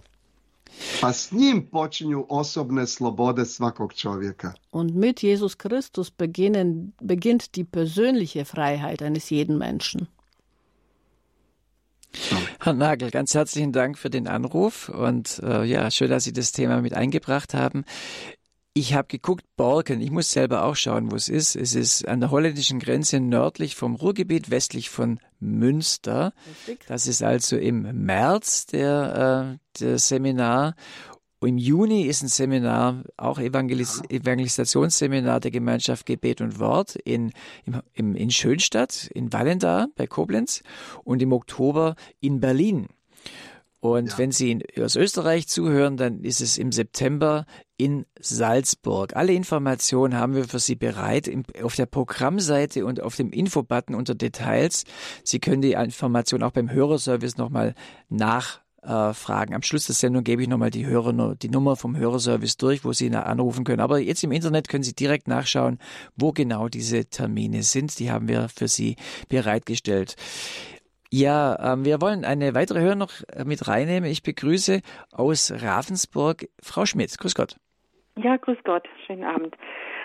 Pa s njim počinju osobne slobode svakog čovjeka. Und mit Jesus Christus beginnen, beginnt die persönliche Freiheit eines jeden Menschen. Herr Nagel, ganz herzlichen Dank für den Anruf und äh, ja, schön, dass Sie das Thema mit eingebracht haben. Ich habe geguckt, Borken, ich muss selber auch schauen, wo es ist. Es ist an der holländischen Grenze nördlich vom Ruhrgebiet, westlich von Münster. Das ist also im März der, äh, der Seminar. Im Juni ist ein Seminar, auch Evangelis Evangelisationsseminar der Gemeinschaft Gebet und Wort in, im, in Schönstadt, in Wallendar bei Koblenz und im Oktober in Berlin. Und ja. wenn Sie aus Österreich zuhören, dann ist es im September in Salzburg. Alle Informationen haben wir für Sie bereit auf der Programmseite und auf dem Infobutton unter Details. Sie können die Informationen auch beim Hörerservice nochmal nachfragen. Am Schluss der Sendung gebe ich nochmal die, Hörer, die Nummer vom Hörerservice durch, wo Sie anrufen können. Aber jetzt im Internet können Sie direkt nachschauen, wo genau diese Termine sind. Die haben wir für Sie bereitgestellt. Ja, ähm, wir wollen eine weitere Hörer noch äh, mit reinnehmen. Ich begrüße aus Ravensburg Frau Schmidt. Grüß Gott. Ja, grüß Gott. Schönen Abend.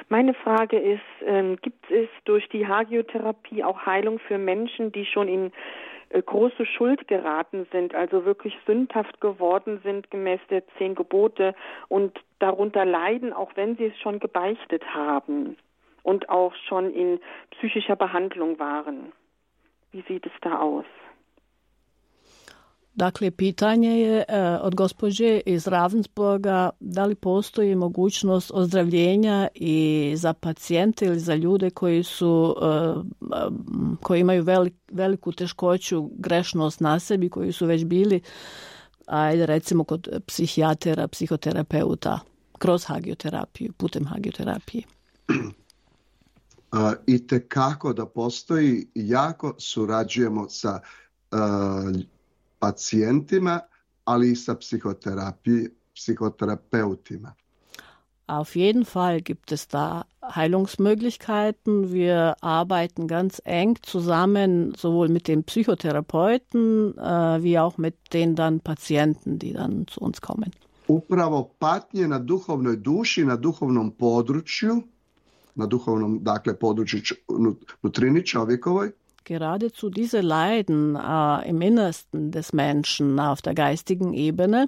Meine Frage ist, ähm, gibt es durch die Hagiotherapie auch Heilung für Menschen, die schon in äh, große Schuld geraten sind, also wirklich sündhaft geworden sind gemäß der zehn Gebote und darunter leiden, auch wenn sie es schon gebeichtet haben und auch schon in psychischer Behandlung waren. Wie sieht es da aus? Dakle, pitanje je e, od gospođe iz Ravensburga da li postoji mogućnost ozdravljenja i za pacijente ili za ljude koji su e, koji imaju velik, veliku teškoću, grešnost na sebi, koji su već bili ajde recimo kod psihijatera, psihoterapeuta kroz hagioterapiju, putem hagioterapije. I te kako da postoji, jako surađujemo sa uh, pacijentima, ali i sa Psychotherapeutima. Auf jeden Fall gibt es da Heilungsmöglichkeiten. Wir arbeiten ganz eng zusammen, sowohl mit den Psychotherapeuten äh, wie auch mit den dann Patienten, die dann zu uns kommen. Upravo patnje na duhovnoj duši, na duhovnom području, na duhovnom, dakle, području nutrini čovjekovoj, geradezu diese Leiden äh, im Innersten des Menschen auf der geistigen Ebene.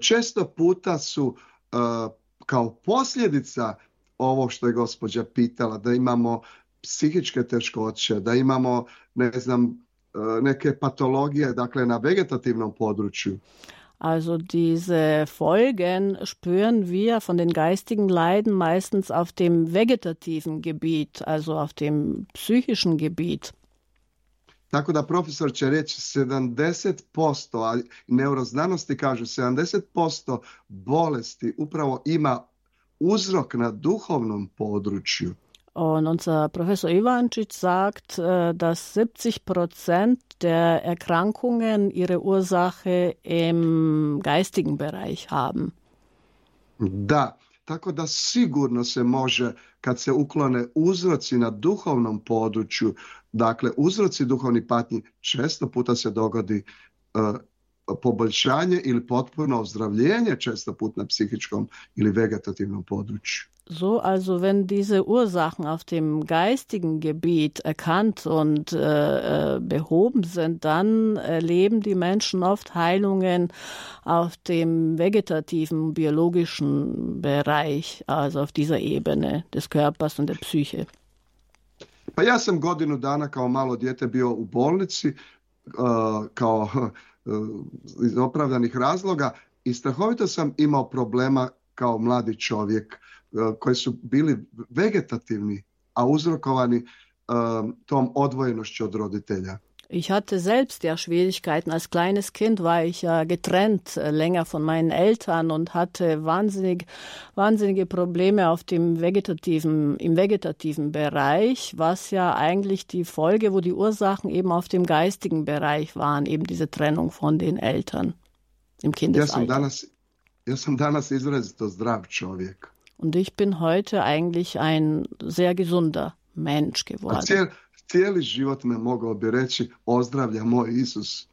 Često puta su uh, kao posljedica ovo što je gospođa pitala, da imamo psihičke teškoće, da imamo, ne znam, neke patologije, dakle na vegetativnom području. Also diese Folgen spüren wir von den geistigen Leiden meistens auf dem vegetativen Gebiet, also auf dem psychischen Gebiet. Tako da profesor će reći 70%, a neuroznanosti kažu 70% bolesti upravo ima uzrok na duhovnom području. Und unser Professor Ivančić sagt, äh, dass 70 Prozent der Erkrankungen ihre Ursache im geistigen Bereich haben. Da, tako da sigurno se može, kad se uklone uzroci na duhovnom području, dakle uzroci duhovnih patnji, često puta se dogodi uh, poboljšanje ili potpuno ozdravljenje često put na psihičkom ili vegetativnom području. So, also wenn diese Ursachen auf dem geistigen Gebiet erkannt und äh, äh, behoben sind, dann erleben die Menschen oft Heilungen auf dem vegetativen, biologischen Bereich, also auf dieser Ebene des Körpers und der Psyche. Pa ja sam godinu dana kao malo dijete bio u bolnici uh, kao iz opravdanih razloga i strahovito sam imao problema kao mladi čovjek koji su bili vegetativni, a uzrokovani tom odvojenošću od roditelja. Ich hatte selbst ja Schwierigkeiten. Als kleines Kind war ich ja getrennt äh, länger von meinen Eltern und hatte wahnsinnig, wahnsinnige Probleme auf dem vegetativen, im vegetativen Bereich, was ja eigentlich die Folge, wo die Ursachen eben auf dem geistigen Bereich waren, eben diese Trennung von den Eltern im Kindesalter. Ja sam danas, ja sam danas izrazito zdrav čovjek. Und ich bin heute eigentlich ein sehr gesunder Mensch geworden. Cijeli život me mogao bi reći ozdravlja moj Isus.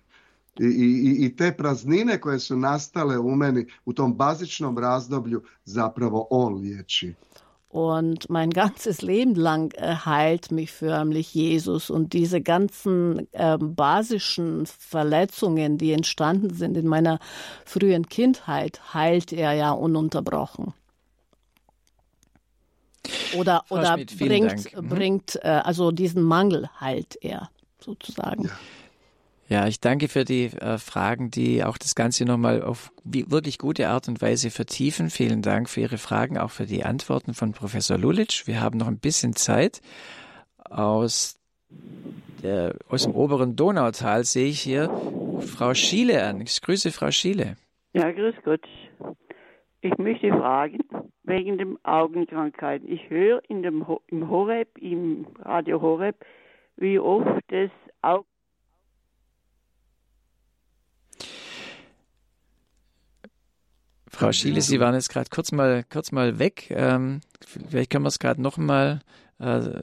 I, i, I te praznine koje su nastale u meni u tom bazičnom razdoblju zapravo on liječi. Und mein ganzes Leben lang äh, heilt mich förmlich Jesus. Und diese ganzen äh, basischen Verletzungen, die entstanden sind in meiner frühen Kindheit, heilt er ja ununterbrochen. Oder, Frau oder Schmidt, bringt, mhm. bringt äh, also diesen Mangel halt er sozusagen. Ja. Ja, ich danke für die äh, Fragen, die auch das Ganze nochmal auf wirklich gute Art und Weise vertiefen. Vielen Dank für Ihre Fragen, auch für die Antworten von Professor Lulic. Wir haben noch ein bisschen Zeit. Aus, der, aus dem oberen Donautal sehe ich hier Frau Schiele an. Ich grüße Frau Schiele. Ja, grüß Gott. Ich möchte fragen, wegen den Augenkrankheiten. Ich höre in dem, im Horeb, im Radio Horeb, wie oft das Augen Frau Schiele, Sie waren jetzt gerade kurz mal, kurz mal weg. Ähm, vielleicht können wir es gerade noch mal. Äh,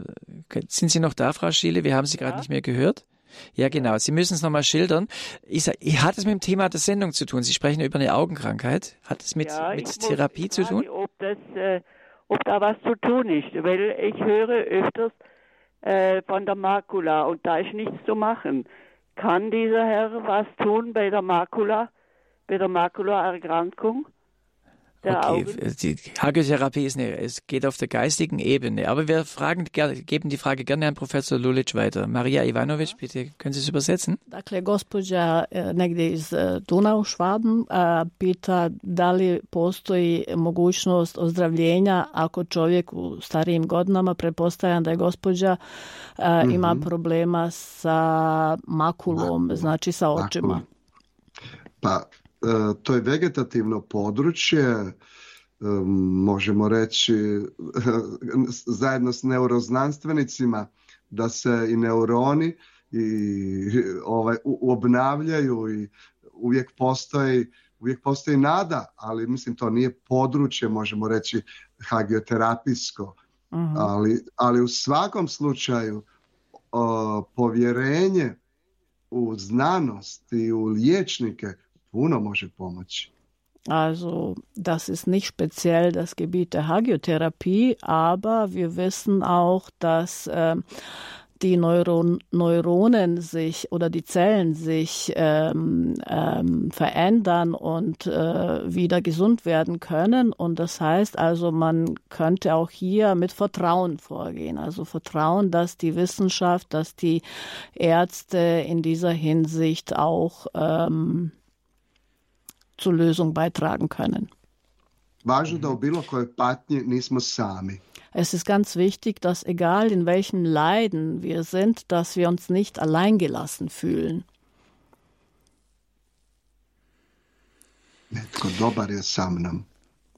sind Sie noch da, Frau Schiele? Wir haben Sie gerade ja. nicht mehr gehört. Ja, genau. Sie müssen es nochmal schildern. Ich sag, hat es mit dem Thema der Sendung zu tun? Sie sprechen über eine Augenkrankheit. Hat es mit, ja, mit Therapie fragen, zu tun? Ob, das, äh, ob da was zu tun ist. Weil ich höre öfters, äh, von der Makula und da ist nichts zu machen. Kann dieser Herr was tun bei der Makula, bei der Makulaerkrankung? Okay, die Hagiotherapie ist eine, es geht auf der geistigen Ebene. Aber wir fragen, geben die Frage gerne an Professor Lulic weiter. Maria Ivanovic, bitte, können Sie es übersetzen? Dakle, gospođa negdje iz Dunau Švaben pita da li postoji mogućnost ozdravljenja ako čovjek u starijim godinama, pretpostavljam da je gospođa -hmm. ima problema sa makulom, Makul. znači sa očima. Pa to je vegetativno područje, e, možemo reći <laughs> zajedno s neuroznanstvenicima da se i neuroni i ovaj obnavljaju i uvijek postoji uvijek postoji nada, ali mislim to nije područje, možemo reći, hagioterapijsko. Uh mhm. -huh. ali, ali u svakom slučaju o, povjerenje u znanost i u liječnike Also, das ist nicht speziell das Gebiet der Hagiotherapie, aber wir wissen auch, dass äh, die Neuron Neuronen sich oder die Zellen sich ähm, ähm, verändern und äh, wieder gesund werden können. Und das heißt also, man könnte auch hier mit Vertrauen vorgehen. Also Vertrauen, dass die Wissenschaft, dass die Ärzte in dieser Hinsicht auch ähm, zur Lösung beitragen können. Es ist ganz wichtig, dass egal in welchen Leiden wir sind, dass wir uns nicht alleingelassen fühlen.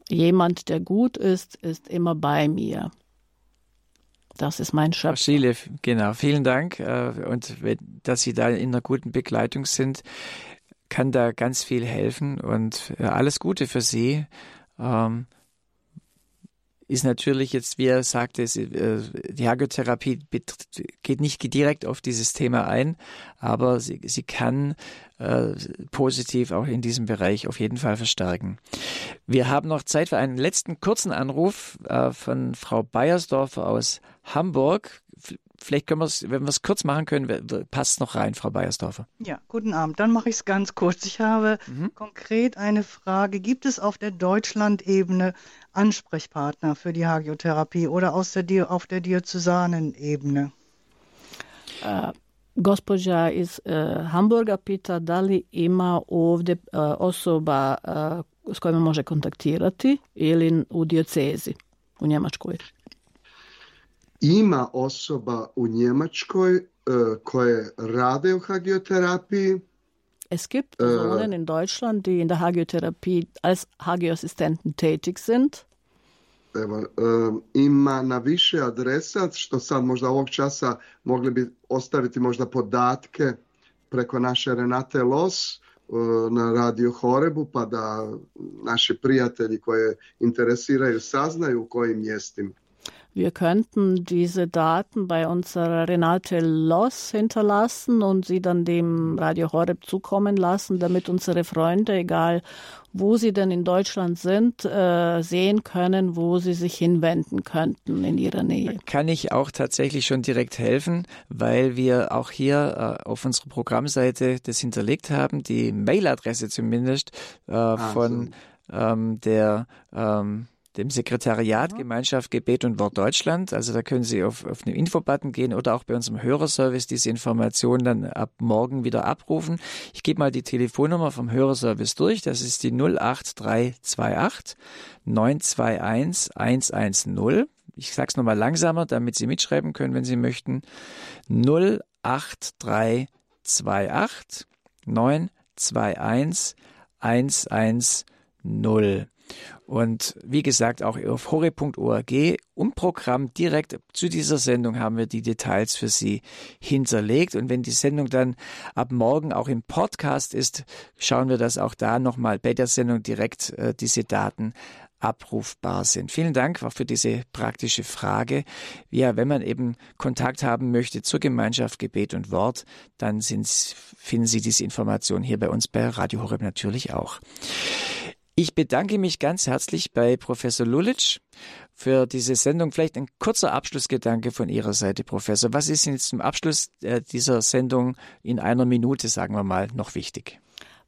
Jemand, der gut ist, ist immer bei mir. Das ist mein Schöpfer. Schiele, genau. Vielen Dank äh, und dass Sie da in einer guten Begleitung sind kann da ganz viel helfen und ja, alles Gute für Sie. Ähm, ist natürlich jetzt, wie er sagte, äh, die Hagiotherapie geht nicht direkt auf dieses Thema ein, aber sie, sie kann äh, positiv auch in diesem Bereich auf jeden Fall verstärken. Wir haben noch Zeit für einen letzten kurzen Anruf äh, von Frau Beiersdorfer aus Hamburg vielleicht können wir es, wenn wir es kurz machen können, passt es noch rein, Frau Beiersdorfer. Ja, guten Abend. Dann mache ich es ganz kurz. Ich habe mhm. konkret eine Frage. Gibt es auf der Deutschlandebene Ansprechpartner für die Hagiotherapie oder aus der, auf der diözesanen Ebene? Uh, gospođa iz uh, Hamburga pita da li ima ovdje uh, osoba s kojima može kontaktirati ili u diocezi u Njemačkoj ima osoba u Njemačkoj uh, koje rade u hagioterapiji. Es gibt Personen uh, in Deutschland, die in der Hagiotherapie als Hagioassistenten tätig sind. Evo, um, ima na više adresa, što sad možda ovog časa mogli bi ostaviti možda podatke preko naše Renate Los na Radio Horebu, pa da naši prijatelji koje interesiraju saznaju u kojim mjestima. Wir könnten diese Daten bei unserer Renate Loss hinterlassen und sie dann dem Radio Horeb zukommen lassen, damit unsere Freunde, egal wo sie denn in Deutschland sind, äh, sehen können, wo sie sich hinwenden könnten in ihrer Nähe. Kann ich auch tatsächlich schon direkt helfen, weil wir auch hier äh, auf unserer Programmseite das hinterlegt haben, die Mailadresse zumindest äh, ah, von so. ähm, der ähm, dem Sekretariat Gemeinschaft Gebet und Wort Deutschland. Also da können Sie auf, auf den Infobutton gehen oder auch bei unserem Hörerservice diese Informationen dann ab morgen wieder abrufen. Ich gebe mal die Telefonnummer vom Hörerservice durch. Das ist die 08328 921 110. Ich sage es nochmal langsamer, damit Sie mitschreiben können, wenn Sie möchten. 08328 921 110. Und wie gesagt, auch auf hore.org im Programm direkt zu dieser Sendung haben wir die Details für Sie hinterlegt. Und wenn die Sendung dann ab morgen auch im Podcast ist, schauen wir, dass auch da nochmal bei der Sendung direkt äh, diese Daten abrufbar sind. Vielen Dank auch für diese praktische Frage. Ja, wenn man eben Kontakt haben möchte zur Gemeinschaft Gebet und Wort, dann finden Sie diese Information hier bei uns bei Radio Horeb natürlich auch. Ich bedanke mich ganz herzlich bei Professor Lulic für diese Sendung. Vielleicht ein kurzer Abschlussgedanke von Ihrer Seite, Professor. Was ist Ihnen jetzt zum Abschluss äh, dieser Sendung in einer Minute, sagen wir mal, noch wichtig?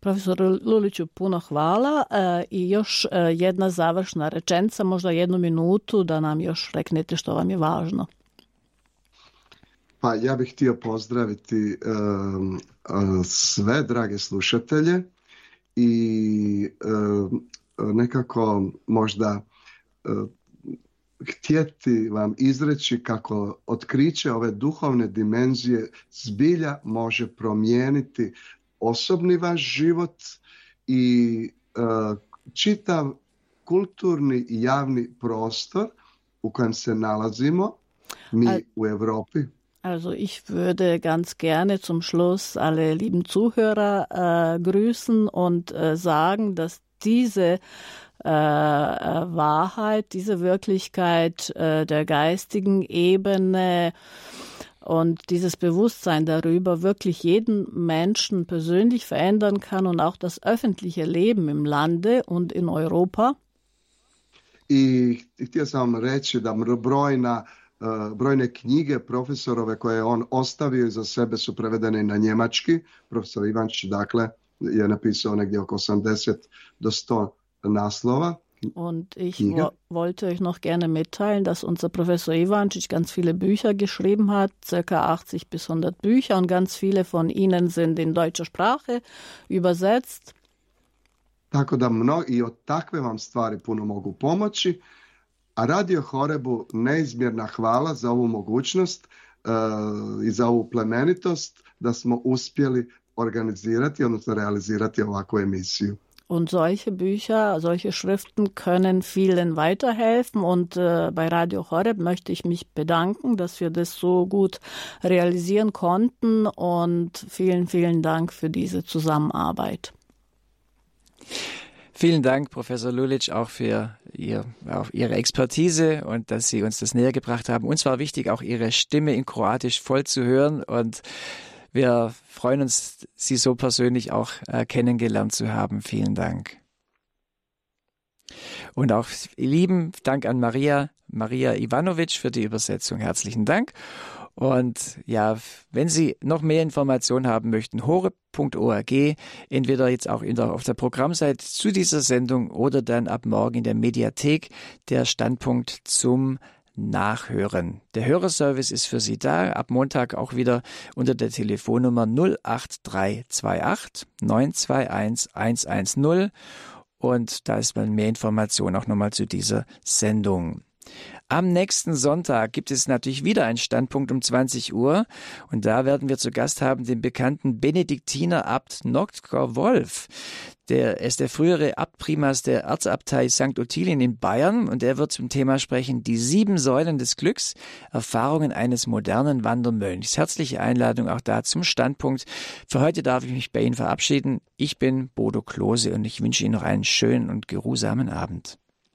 Profesor Luliću, puno hvala e, i još e, jedna završna rečenica, možda jednu minutu da nam još reknete što vam je važno. Pa ja bih htio pozdraviti sve drage slušatelje i nekako možda htjeti vam izreći kako otkriće ove duhovne dimenzije zbilja može promijeniti osobni vaš život i čitav kulturni i javni prostor u kojem se nalazimo mi u Europi Also ich würde ganz gerne zum Schluss alle lieben Zuhörer äh, grüßen und äh, sagen, dass diese äh, äh Wahrheit, diese Wirklichkeit äh, der geistigen Ebene und dieses Bewusstsein darüber wirklich jeden Menschen persönlich verändern kann und auch das öffentliche Leben im Lande und in Europa. I htio sam reći da brojna E, brojne knjige profesorove koje je on ostavio iza sebe su prevedene na njemački. Profesor Ivančić, dakle, je napisao negdje oko 80 do 100 naslova. Und ich wo wollte euch noch gerne mitteilen, dass unser Professor Ivancic ganz viele Bücher geschrieben hat, circa 80 bis 100 Bücher und ganz viele von ihnen sind in deutscher Sprache übersetzt. Tako da mno, i od takve vam stvari puno mogu pomoći. A Radio Horebu neizmjerna hvala za ovu mogućnost uh, i za ovu plemenitost da smo uspjeli organizirati, odnosno realizirati ovakvu emisiju. Und solche Bücher, solche Schriften können vielen weiterhelfen. Und äh, bei Radio Horeb möchte ich mich bedanken, dass wir das so gut realisieren konnten. Und vielen, vielen Dank für diese Zusammenarbeit. Vielen Dank, Professor Lulic, auch für ihr, auch Ihre Expertise und dass Sie uns das näher gebracht haben. Uns war wichtig, auch Ihre Stimme in Kroatisch voll zu hören und wir freuen uns, Sie so persönlich auch äh, kennengelernt zu haben. Vielen Dank. Und auch lieben Dank an Maria, Maria Ivanovic für die Übersetzung. Herzlichen Dank. Und ja, wenn Sie noch mehr Informationen haben möchten, horeb.org, entweder jetzt auch der, auf der Programmseite zu dieser Sendung oder dann ab morgen in der Mediathek der Standpunkt zum Nachhören. Der Hörerservice ist für Sie da, ab Montag auch wieder unter der Telefonnummer 08328 921 110 und da ist mal mehr Information auch nochmal zu dieser Sendung. Am nächsten Sonntag gibt es natürlich wieder einen Standpunkt um 20 Uhr und da werden wir zu Gast haben den bekannten Benediktiner Abt Notker Wolf. Der ist der frühere Abtprimas der Erzabtei St. Ottilien in Bayern und er wird zum Thema sprechen Die sieben Säulen des Glücks, Erfahrungen eines modernen Wandermönchs. Herzliche Einladung auch da zum Standpunkt. Für heute darf ich mich bei Ihnen verabschieden. Ich bin Bodo Klose und ich wünsche Ihnen noch einen schönen und geruhsamen Abend.